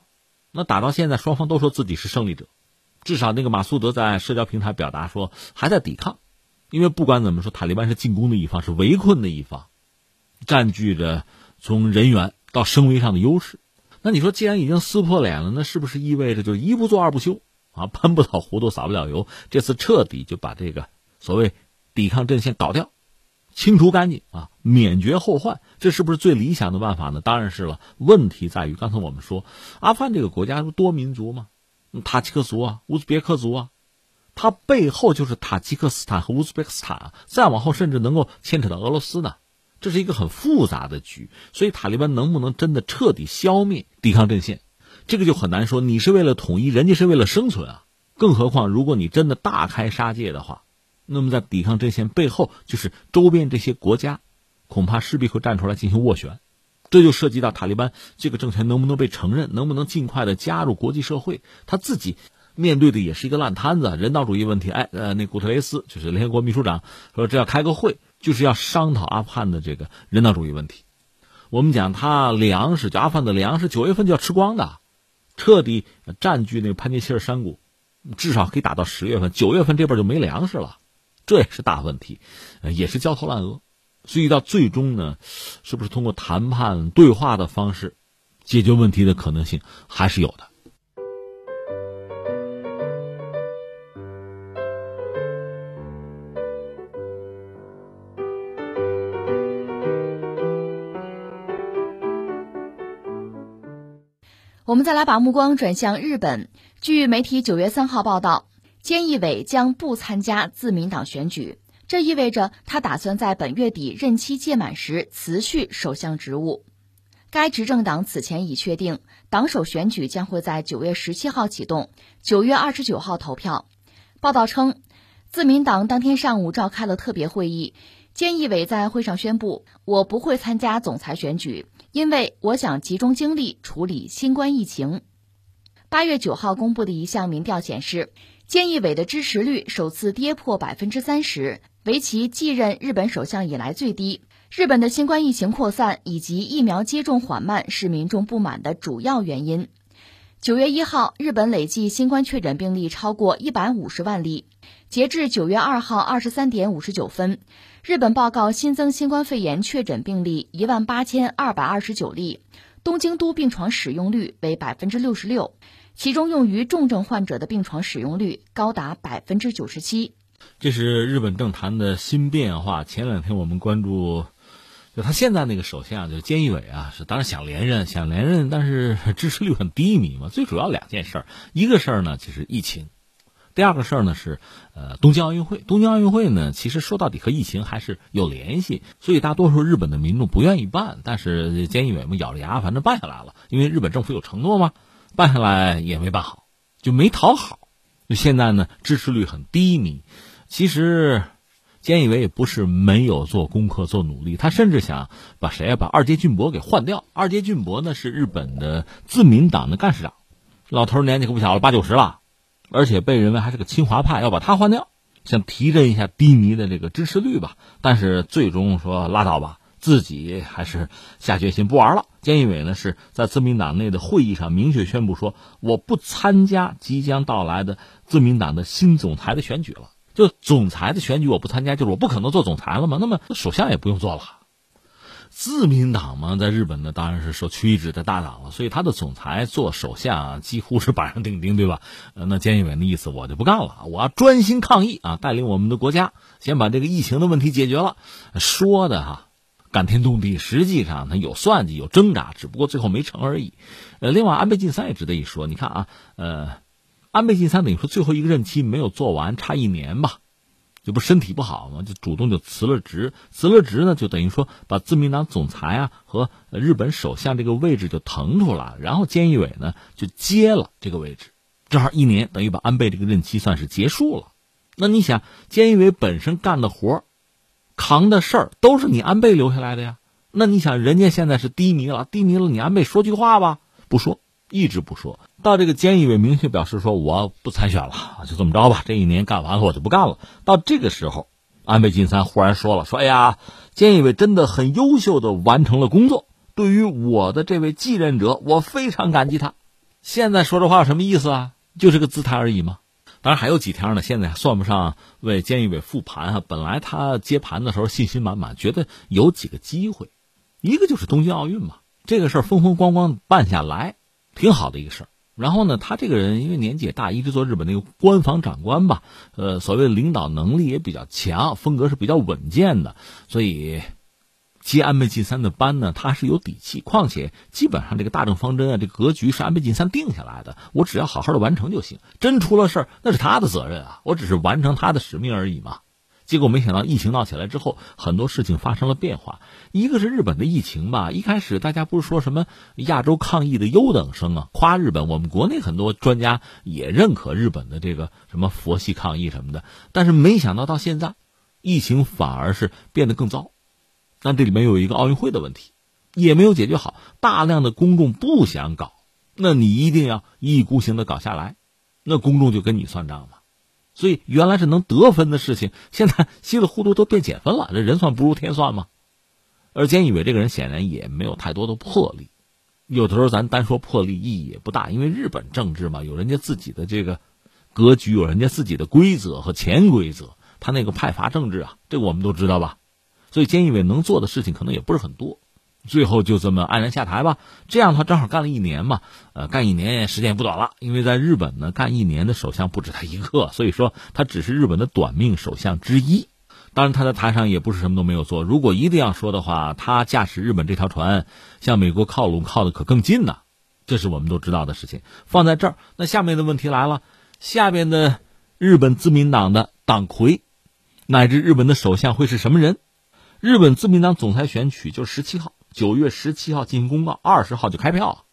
那打到现在，双方都说自己是胜利者，至少那个马苏德在社交平台表达说还在抵抗，因为不管怎么说，塔利班是进攻的一方，是围困的一方，占据着从人员到声威上的优势。那你说，既然已经撕破脸了，那是不是意味着就一不做二不休啊？喷不倒糊涂撒不了油，这次彻底就把这个所谓抵抗阵线搞掉，清除干净啊，免绝后患，这是不是最理想的办法呢？当然是了。问题在于，刚才我们说，阿富汗这个国家是多民族吗？塔吉克族啊，乌兹别克族啊，它背后就是塔吉克斯坦和乌兹别克斯坦啊，再往后甚至能够牵扯到俄罗斯呢。这是一个很复杂的局，所以塔利班能不能真的彻底消灭抵抗阵线，这个就很难说。你是为了统一，人家是为了生存啊。更何况，如果你真的大开杀戒的话。那么，在抵抗阵线背后，就是周边这些国家，恐怕势必会站出来进行斡旋，这就涉及到塔利班这个政权能不能被承认，能不能尽快的加入国际社会。他自己面对的也是一个烂摊子，人道主义问题。哎，呃，那古特雷斯就是联合国秘书长说，这要开个会，就是要商讨阿富汗的这个人道主义问题。我们讲，他粮食，就阿富汗的粮食九月份就要吃光的，彻底占据那个潘杰希尔山谷，至少可以打到十月份，九月份这边就没粮食了。这也是大问题，也是焦头烂额，所以到最终呢，是不是通过谈判对话的方式解决问题的可能性还是有的。我们再来把目光转向日本，据媒体九月三号报道。菅义伟将不参加自民党选举，这意味着他打算在本月底任期届满时辞去首相职务。该执政党此前已确定，党首选举将会在九月十七号启动，九月二十九号投票。报道称，自民党当天上午召开了特别会议，菅义伟在会上宣布：“我不会参加总裁选举，因为我想集中精力处理新冠疫情。”八月九号公布的一项民调显示。菅义伟的支持率首次跌破百分之三十，为其继任日本首相以来最低。日本的新冠疫情扩散以及疫苗接种缓慢是民众不满的主要原因。九月一号，日本累计新冠确诊病例超过一百五十万例。截至九月二号二十三点五十九分，日本报告新增新冠肺炎确诊病例一万八千二百二十九例，东京都病床使用率为百分之六十六。其中用于重症患者的病床使用率高达百分之九十七。这是日本政坛的新变化。前两天我们关注，就他现在那个首相，就菅义伟啊，是当然想连任，想连任，但是支持率很低迷嘛。最主要两件事儿，一个事儿呢就是疫情，第二个事儿呢是呃东京奥运会。东京奥运会呢，其实说到底和疫情还是有联系，所以大多数日本的民众不愿意办，但是菅义伟嘛咬着牙反正办下来了，因为日本政府有承诺嘛。办下来也没办好，就没讨好。现在呢，支持率很低迷。其实，菅义伟也不是没有做功课、做努力，他甚至想把谁啊，把二阶俊博给换掉。二阶俊博呢是日本的自民党的干事长，老头年纪可不小了，八九十了，而且被认为还是个亲华派，要把他换掉，想提振一下低迷的这个支持率吧。但是最终说拉倒吧。自己还是下决心不玩了。菅义伟呢是在自民党内的会议上明确宣布说，我不参加即将到来的自民党的新总裁的选举了。就总裁的选举我不参加，就是我不可能做总裁了嘛。那么 首相也不用做了。自民党嘛，在日本呢当然是受屈一指的大党了，所以他的总裁做首相几乎是板上钉钉，对吧？呃，那菅义伟的意思我就不干了，我要专心抗疫啊，带领我们的国家先把这个疫情的问题解决了。说的哈。感天动地，实际上他有算计，有挣扎，只不过最后没成而已。呃，另外安倍晋三也值得一说。你看啊，呃，安倍晋三等于说最后一个任期没有做完，差一年吧，这不身体不好嘛，就主动就辞了职。辞了职呢，就等于说把自民党总裁啊和日本首相这个位置就腾出来，然后菅义伟呢就接了这个位置，正好一年，等于把安倍这个任期算是结束了。那你想，菅义伟本身干的活扛的事儿都是你安倍留下来的呀，那你想人家现在是低迷了，低迷了，你安倍说句话吧，不说，一直不说到这个菅义伟明确表示说我不参选了，就这么着吧，这一年干完了我就不干了。到这个时候，安倍晋三忽然说了，说哎呀，菅义伟真的很优秀的完成了工作，对于我的这位继任者，我非常感激他。现在说这话有什么意思啊？就是个姿态而已嘛。当然还有几天呢，现在算不上为监狱委复盘啊。本来他接盘的时候信心满满，觉得有几个机会，一个就是东京奥运嘛，这个事儿风风光光办下来，挺好的一个事儿。然后呢，他这个人因为年纪也大，一直做日本那个官房长官吧，呃，所谓领导能力也比较强，风格是比较稳健的，所以。接安倍晋三的班呢，他是有底气。况且，基本上这个大政方针啊，这格局是安倍晋三定下来的。我只要好好的完成就行。真出了事儿，那是他的责任啊。我只是完成他的使命而已嘛。结果没想到疫情闹起来之后，很多事情发生了变化。一个是日本的疫情吧，一开始大家不是说什么亚洲抗疫的优等生啊，夸日本。我们国内很多专家也认可日本的这个什么佛系抗疫什么的。但是没想到到现在，疫情反而是变得更糟。那这里面有一个奥运会的问题，也没有解决好。大量的公众不想搞，那你一定要一意孤行的搞下来，那公众就跟你算账嘛。所以原来是能得分的事情，现在稀里糊涂都变减分了。这人算不如天算吗？而菅义伟这个人显然也没有太多的魄力。有的时候咱单说魄力意义也不大，因为日本政治嘛，有人家自己的这个格局，有人家自己的规则和潜规则。他那个派阀政治啊，这个我们都知道吧。所以，菅义伟能做的事情可能也不是很多，最后就这么黯然下台吧。这样他正好干了一年嘛，呃，干一年时间也不短了。因为在日本呢，干一年的首相不止他一个，所以说他只是日本的短命首相之一。当然，他在台上也不是什么都没有做。如果一定要说的话，他驾驶日本这条船向美国靠拢，靠的可更近呢。这是我们都知道的事情。放在这儿，那下面的问题来了：下边的日本自民党的党魁，乃至日本的首相会是什么人？日本自民党总裁选举就是十七号，九月十七号进行公告，二十号就开票，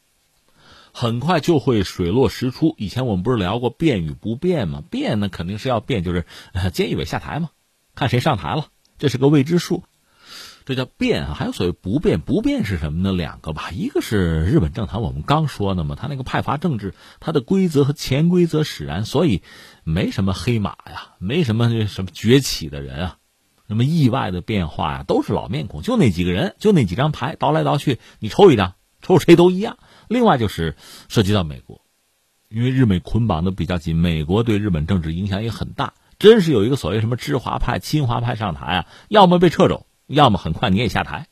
很快就会水落石出。以前我们不是聊过变与不变吗？变呢肯定是要变，就是 菅义伟下台嘛，看谁上台了，这是个未知数，这叫变啊。还有所谓不变，不变是什么呢？两个吧，一个是日本政坛，我们刚说的嘛，他那个派阀政治，它的规则和潜规则使然，所以没什么黑马呀，没什么什么崛起的人啊。什么意外的变化呀？都是老面孔，就那几个人，就那几张牌，倒来倒去，你抽一张，抽谁都一样。另外就是涉及到美国，因为日美捆绑的比较紧，美国对日本政治影响也很大。真是有一个所谓什么知华派、亲华派上台啊，要么被撤走，要么很快你也下台，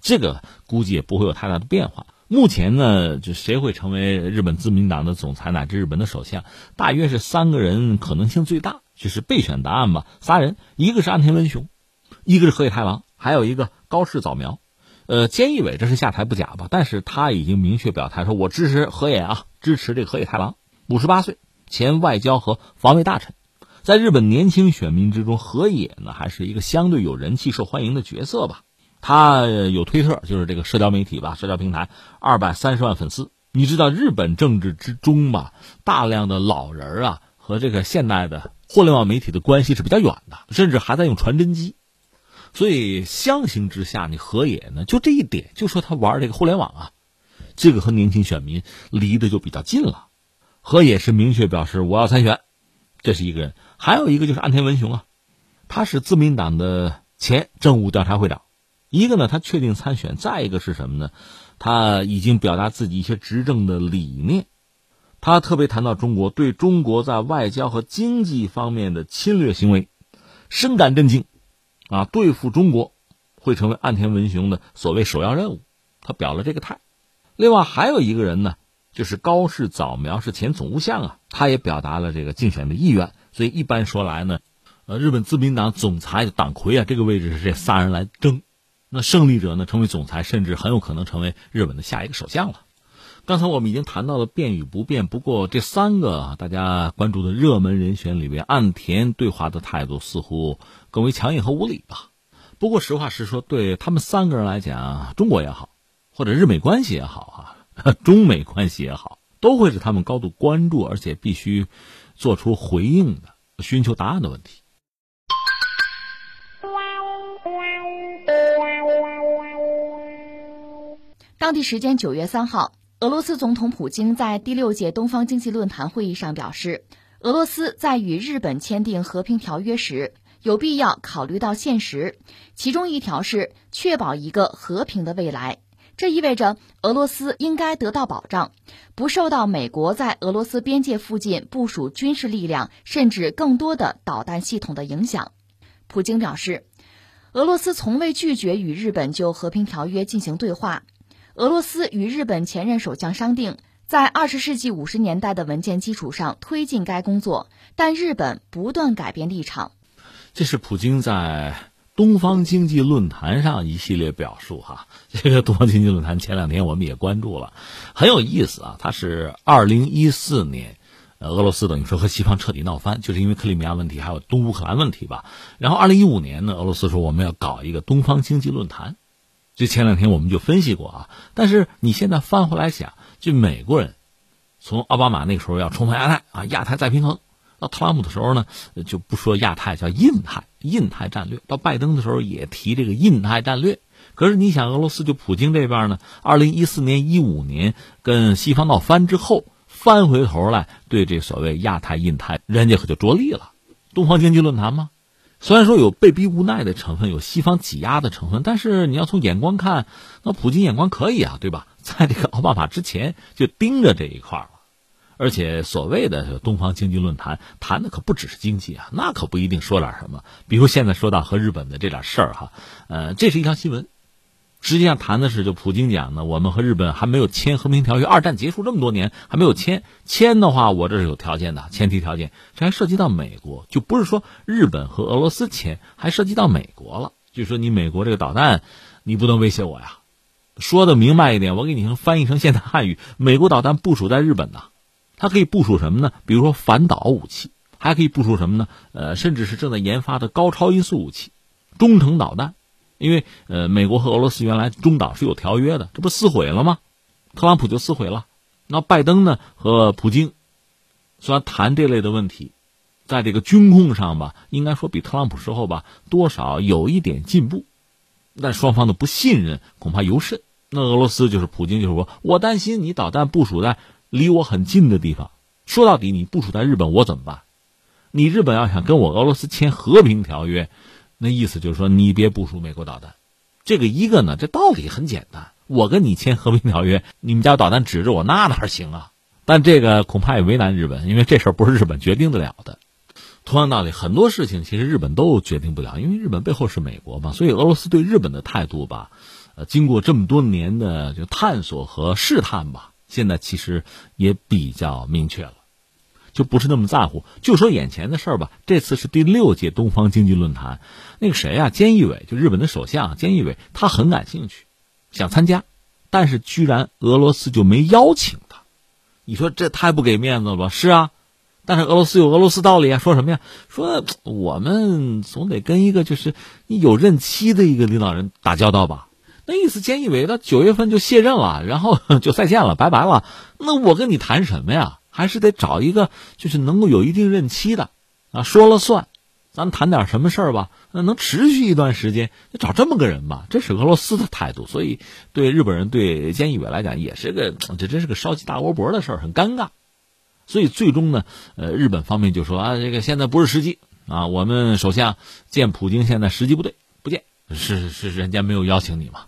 这个估计也不会有太大的变化。目前呢，就谁会成为日本自民党的总裁乃至日本的首相，大约是三个人可能性最大，就是备选答案吧。仨人，一个是安田文雄。一个是河野太郎，还有一个高市早苗，呃，菅义伟这是下台不假吧？但是他已经明确表态说，我支持河野啊，支持这个河野太郎，五十八岁，前外交和防卫大臣，在日本年轻选民之中，河野呢还是一个相对有人气、受欢迎的角色吧？他有推特，就是这个社交媒体吧，社交平台，二百三十万粉丝。你知道日本政治之中吧，大量的老人啊和这个现代的互联网媒体的关系是比较远的，甚至还在用传真机。所以相形之下，你河野呢，就这一点，就说他玩这个互联网啊，这个和年轻选民离得就比较近了。河野是明确表示我要参选，这是一个人；还有一个就是安田文雄啊，他是自民党的前政务调查会长。一个呢，他确定参选；再一个是什么呢？他已经表达自己一些执政的理念。他特别谈到中国对中国在外交和经济方面的侵略行为，深感震惊。啊，对付中国会成为岸田文雄的所谓首要任务，他表了这个态。另外还有一个人呢，就是高市早苗，是前总务相啊，他也表达了这个竞选的意愿。所以一般说来呢，呃，日本自民党总裁党魁啊，这个位置是这仨人来争，那胜利者呢成为总裁，甚至很有可能成为日本的下一个首相了。刚才我们已经谈到了变与不变，不过这三个大家关注的热门人选里边，岸田对华的态度似乎更为强硬和无理吧。不过实话实说，对他们三个人来讲，中国也好，或者日美关系也好啊，中美关系也好，都会是他们高度关注而且必须做出回应的、寻求答案的问题。当地时间九月三号。俄罗斯总统普京在第六届东方经济论坛会议上表示，俄罗斯在与日本签订和平条约时，有必要考虑到现实，其中一条是确保一个和平的未来。这意味着俄罗斯应该得到保障，不受到美国在俄罗斯边界附近部署军事力量甚至更多的导弹系统的影响。普京表示，俄罗斯从未拒绝与日本就和平条约进行对话。俄罗斯与日本前任首相商定，在二十世纪五十年代的文件基础上推进该工作，但日本不断改变立场。这是普京在。东方经济论坛上一系列表述，哈，这个东方经济论坛前两天我们也关注了，很有意思啊。它是二零一四年，俄罗斯等于说和西方彻底闹翻，就是因为克里米亚问题还有东乌克兰问题吧。然后二零一五年呢，俄罗斯说我们要搞一个东方经济论坛，这前两天我们就分析过啊。但是你现在翻回来想，就美国人从奥巴马那个时候要重返亚太啊，亚太再平衡。到特朗普的时候呢，就不说亚太，叫印太，印太战略。到拜登的时候也提这个印太战略。可是你想，俄罗斯就普京这边呢，二零一四年、一五年跟西方闹翻之后，翻回头来对这所谓亚太、印太，人家可就着力了。东方经济论坛吗？虽然说有被逼无奈的成分，有西方挤压的成分，但是你要从眼光看，那普京眼光可以啊，对吧？在这个奥巴马之前就盯着这一块而且所谓的东方经济论坛谈的可不只是经济啊，那可不一定说点什么。比如现在说到和日本的这点事儿哈，呃，这是一条新闻，实际上谈的是就普京讲的，我们和日本还没有签和平条约，二战结束这么多年还没有签，签的话我这是有条件的，前提条件，这还涉及到美国，就不是说日本和俄罗斯签，还涉及到美国了，就说你美国这个导弹，你不能威胁我呀。说的明白一点，我给你翻译成现代汉语，美国导弹部署在日本呢。它可以部署什么呢？比如说反导武器，还可以部署什么呢？呃，甚至是正在研发的高超音速武器、中程导弹。因为呃，美国和俄罗斯原来中导是有条约的，这不撕毁了吗？特朗普就撕毁了。那拜登呢和普京虽然谈这类的问题，在这个军控上吧，应该说比特朗普时候吧多少有一点进步，但双方的不信任恐怕尤甚。那俄罗斯就是普京就是说我担心你导弹部署在。离我很近的地方，说到底，你部署在日本，我怎么办？你日本要想跟我俄罗斯签和平条约，那意思就是说你别部署美国导弹。这个一个呢，这道理很简单，我跟你签和平条约，你们家导弹指着我，那哪行啊？但这个恐怕也为难日本，因为这事儿不是日本决定得了的。同样道理，很多事情其实日本都决定不了，因为日本背后是美国嘛，所以俄罗斯对日本的态度吧，呃，经过这么多年的就探索和试探吧。现在其实也比较明确了，就不是那么在乎。就说眼前的事儿吧，这次是第六届东方经济论坛，那个谁啊，菅义伟，就日本的首相菅义伟，他很感兴趣，想参加，但是居然俄罗斯就没邀请他。你说这太不给面子了吧？是啊，但是俄罗斯有俄罗斯道理啊，说什么呀？说我们总得跟一个就是你有任期的一个领导人打交道吧。那意思，菅义伟他九月份就卸任了，然后 就再见了，拜拜了。那我跟你谈什么呀？还是得找一个就是能够有一定任期的，啊，说了算。咱谈点什么事儿吧？那能持续一段时间，就找这么个人吧。这是俄罗斯的态度，所以对日本人对菅义伟来讲也是个这真是个烧鸡大窝脖的事儿，很尴尬。所以最终呢，呃，日本方面就说啊，这个现在不是时机啊，我们首相见普京现在时机不对，不见，是是人家没有邀请你嘛。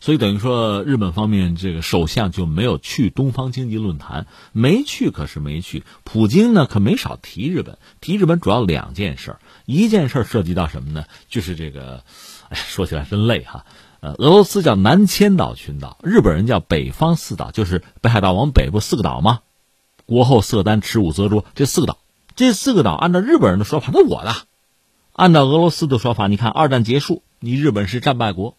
所以等于说，日本方面这个首相就没有去东方经济论坛，没去可是没去。普京呢可没少提日本，提日本主要两件事一件事涉及到什么呢？就是这个，哎，说起来真累哈。呃，俄罗斯叫南千岛群岛，日本人叫北方四岛，就是北海道往北部四个岛吗？国后、色丹、池武、泽州这四个岛，这四个岛按照日本人的说法，那我的；按照俄罗斯的说法，你看二战结束，你日本是战败国。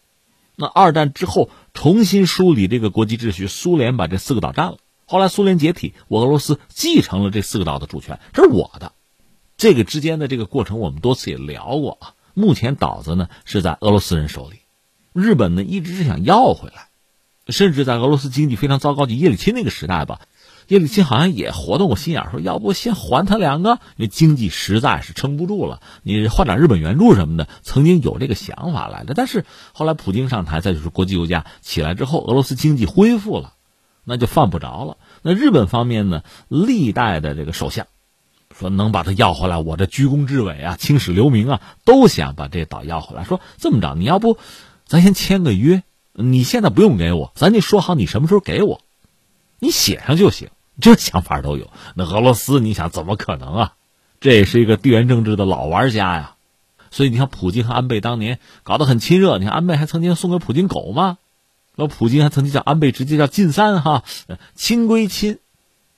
那二战之后重新梳理这个国际秩序，苏联把这四个岛占了。后来苏联解体，我俄罗斯继承了这四个岛的主权，这是我的。这个之间的这个过程，我们多次也聊过啊。目前岛子呢是在俄罗斯人手里，日本呢一直是想要回来，甚至在俄罗斯经济非常糟糕，的叶利钦那个时代吧。叶利钦好像也活动过心眼，说要不先还他两个，因为经济实在是撑不住了。你换点日本援助什么的，曾经有这个想法来的。但是后来普京上台，再就是国际油价起来之后，俄罗斯经济恢复了，那就犯不着了。那日本方面呢，历代的这个首相说能把他要回来，我这居功至伟啊，青史留名啊，都想把这岛要回来。说这么着，你要不咱先签个约，你现在不用给我，咱就说好你什么时候给我，你写上就行。这想法都有。那俄罗斯，你想怎么可能啊？这也是一个地缘政治的老玩家呀。所以你看，普京和安倍当年搞得很亲热。你看，安倍还曾经送给普京狗吗？那普京还曾经叫安倍直接叫晋三哈，亲归亲，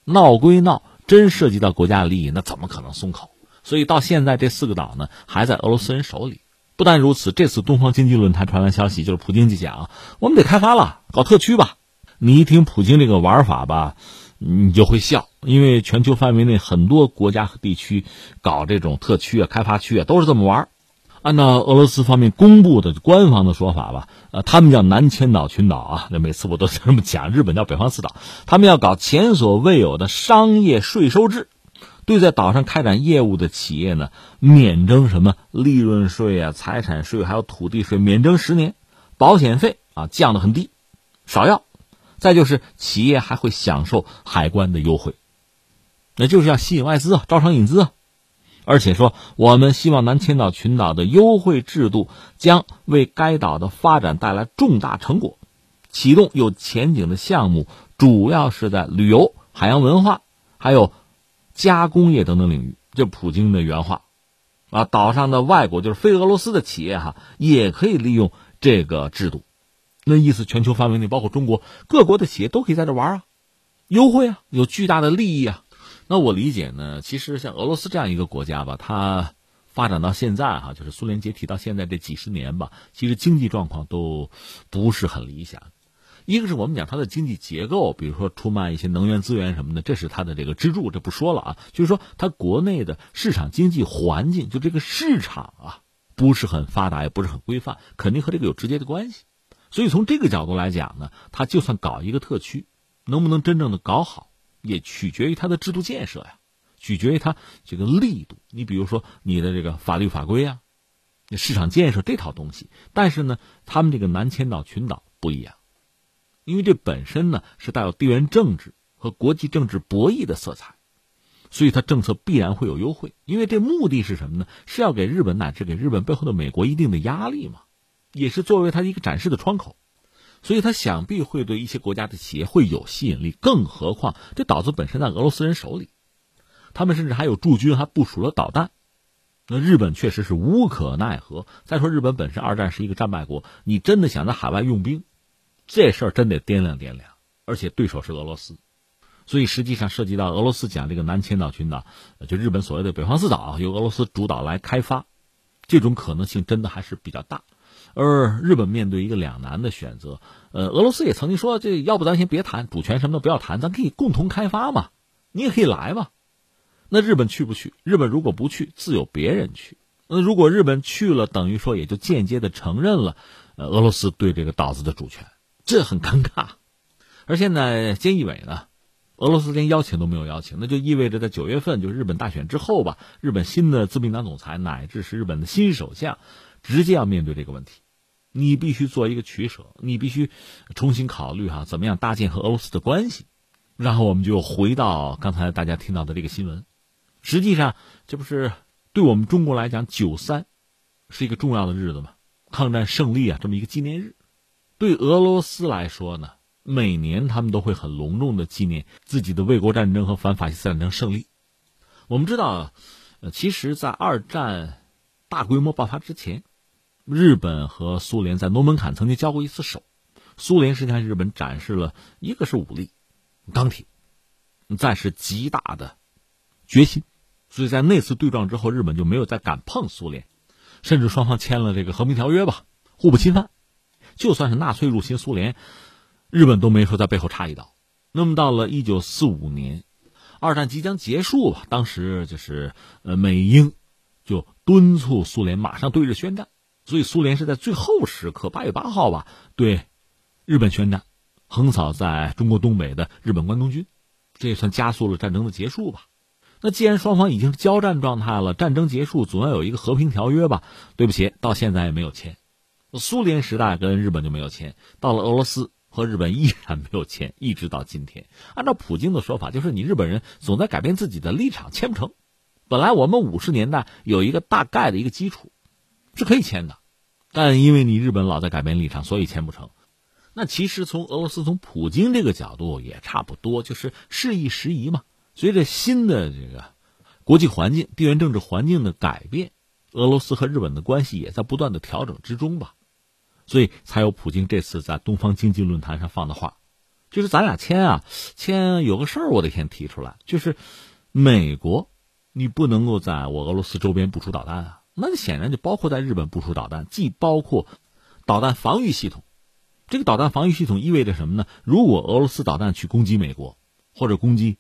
闹归闹，真涉及到国家利益，那怎么可能松口？所以到现在这四个岛呢，还在俄罗斯人手里。不但如此，这次东方经济论坛传来消息，就是普京就讲，我们得开发了，搞特区吧。你一听普京这个玩法吧，你就会笑，因为全球范围内很多国家和地区搞这种特区啊、开发区啊，都是这么玩。按照俄罗斯方面公布的官方的说法吧，呃，他们叫南千岛群岛啊，那每次我都这么讲，日本叫北方四岛，他们要搞前所未有的商业税收制，对在岛上开展业务的企业呢，免征什么利润税啊、财产税，还有土地税，免征十年，保险费啊降得很低，少要，再就是企业还会享受海关的优惠，那就是要吸引外资啊，招商引资啊。而且说，我们希望南千岛群岛的优惠制度将为该岛的发展带来重大成果，启动有前景的项目，主要是在旅游、海洋文化，还有加工业等等领域。这普京的原话，啊，岛上的外国就是非俄罗斯的企业哈，也可以利用这个制度。那意思，全球范围内，包括中国各国的企业都可以在这玩啊，优惠啊，有巨大的利益啊。那我理解呢，其实像俄罗斯这样一个国家吧，它发展到现在哈，就是苏联解体到现在这几十年吧，其实经济状况都不是很理想。一个是我们讲它的经济结构，比如说出卖一些能源资源什么的，这是它的这个支柱，这不说了啊。就是说它国内的市场经济环境，就这个市场啊，不是很发达，也不是很规范，肯定和这个有直接的关系。所以从这个角度来讲呢，它就算搞一个特区，能不能真正的搞好？也取决于它的制度建设呀，取决于它这个力度。你比如说你的这个法律法规啊，市场建设这套东西。但是呢，他们这个南千岛群岛不一样，因为这本身呢是带有地缘政治和国际政治博弈的色彩，所以它政策必然会有优惠。因为这目的是什么呢？是要给日本乃至给日本背后的美国一定的压力嘛，也是作为它一个展示的窗口。所以，它想必会对一些国家的企业会有吸引力。更何况，这岛子本身在俄罗斯人手里，他们甚至还有驻军，还部署了导弹。那日本确实是无可奈何。再说，日本本身二战是一个战败国，你真的想在海外用兵，这事儿真得掂量掂量。而且对手是俄罗斯，所以实际上涉及到俄罗斯讲这个南千岛群岛，就日本所谓的北方四岛，由俄罗斯主导来开发，这种可能性真的还是比较大。而日本面对一个两难的选择，呃，俄罗斯也曾经说，这要不咱先别谈主权，什么都不要谈，咱可以共同开发嘛，你也可以来嘛。那日本去不去？日本如果不去，自有别人去。那如果日本去了，等于说也就间接的承认了，呃，俄罗斯对这个岛子的主权，这很尴尬。而现在菅义伟呢，俄罗斯连邀请都没有邀请，那就意味着在九月份，就日本大选之后吧，日本新的自民党总裁乃至是日本的新首相，直接要面对这个问题。你必须做一个取舍，你必须重新考虑哈，怎么样搭建和俄罗斯的关系。然后我们就回到刚才大家听到的这个新闻。实际上，这不是对我们中国来讲，九三是一个重要的日子嘛？抗战胜利啊，这么一个纪念日。对俄罗斯来说呢，每年他们都会很隆重的纪念自己的卫国战争和反法西斯战争胜利。我们知道，呃，其实，在二战大规模爆发之前。日本和苏联在诺门坎曾经交过一次手，苏联实际上日本展示了一个是武力、钢铁，再是极大的决心，所以在那次对撞之后，日本就没有再敢碰苏联，甚至双方签了这个和平条约吧，互不侵犯。就算是纳粹入侵苏联，日本都没说在背后插一刀。那么到了一九四五年，二战即将结束吧，当时就是呃美英就敦促苏联马上对日宣战。所以，苏联是在最后时刻，八月八号吧，对日本宣战，横扫在中国东北的日本关东军，这也算加速了战争的结束吧。那既然双方已经是交战状态了，战争结束总要有一个和平条约吧？对不起，到现在也没有签。苏联时代跟日本就没有签，到了俄罗斯和日本依然没有签，一直到今天。按照普京的说法，就是你日本人总在改变自己的立场，签不成。本来我们五十年代有一个大概的一个基础。是可以签的，但因为你日本老在改变立场，所以签不成。那其实从俄罗斯从普京这个角度也差不多，就是适宜时宜嘛。随着新的这个国际环境、地缘政治环境的改变，俄罗斯和日本的关系也在不断的调整之中吧。所以才有普京这次在东方经济论坛上放的话，就是咱俩签啊，签有个事儿我得先提出来，就是美国，你不能够在我俄罗斯周边部署导弹啊，那显然就包括在日本部署导弹，既包括导弹防御系统。这个导弹防御系统意味着什么呢？如果俄罗斯导弹去攻击美国，或者攻击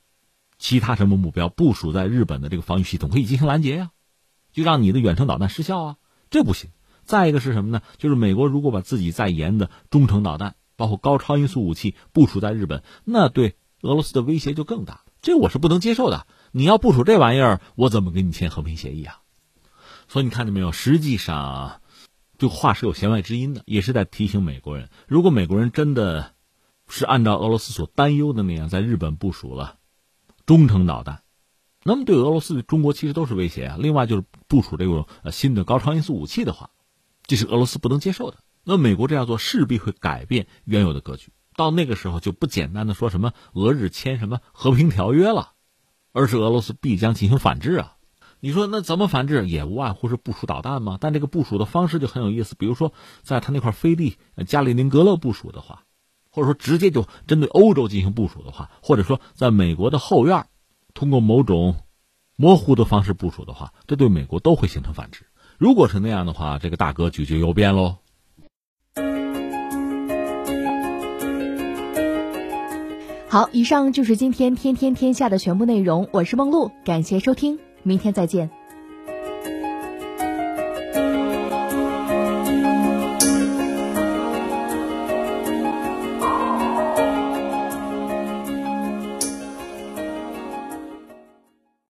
其他什么目标，部署在日本的这个防御系统可以进行拦截呀，就让你的远程导弹失效啊，这不行。再一个是什么呢？就是美国如果把自己在研的中程导弹，包括高超音速武器部署在日本，那对俄罗斯的威胁就更大。这我是不能接受的。你要部署这玩意儿，我怎么跟你签和平协议啊？所以你看见没有？实际上，这话是有弦外之音的，也是在提醒美国人：如果美国人真的是按照俄罗斯所担忧的那样，在日本部署了中程导弹，那么对俄罗斯、中国其实都是威胁啊。另外就是部署这种呃新的高超音速武器的话。这是俄罗斯不能接受的。那美国这样做势必会改变原有的格局，到那个时候就不简单的说什么俄日签什么和平条约了，而是俄罗斯必将进行反制啊！你说那怎么反制？也无外乎是部署导弹嘛。但这个部署的方式就很有意思，比如说在他那块飞地加里宁格勒部署的话，或者说直接就针对欧洲进行部署的话，或者说在美国的后院通过某种模糊的方式部署的话，这对美国都会形成反制。如果是那样的话，这个大格局就有变喽。好，以上就是今天天天天下的全部内容。我是梦露，感谢收听，明天再见。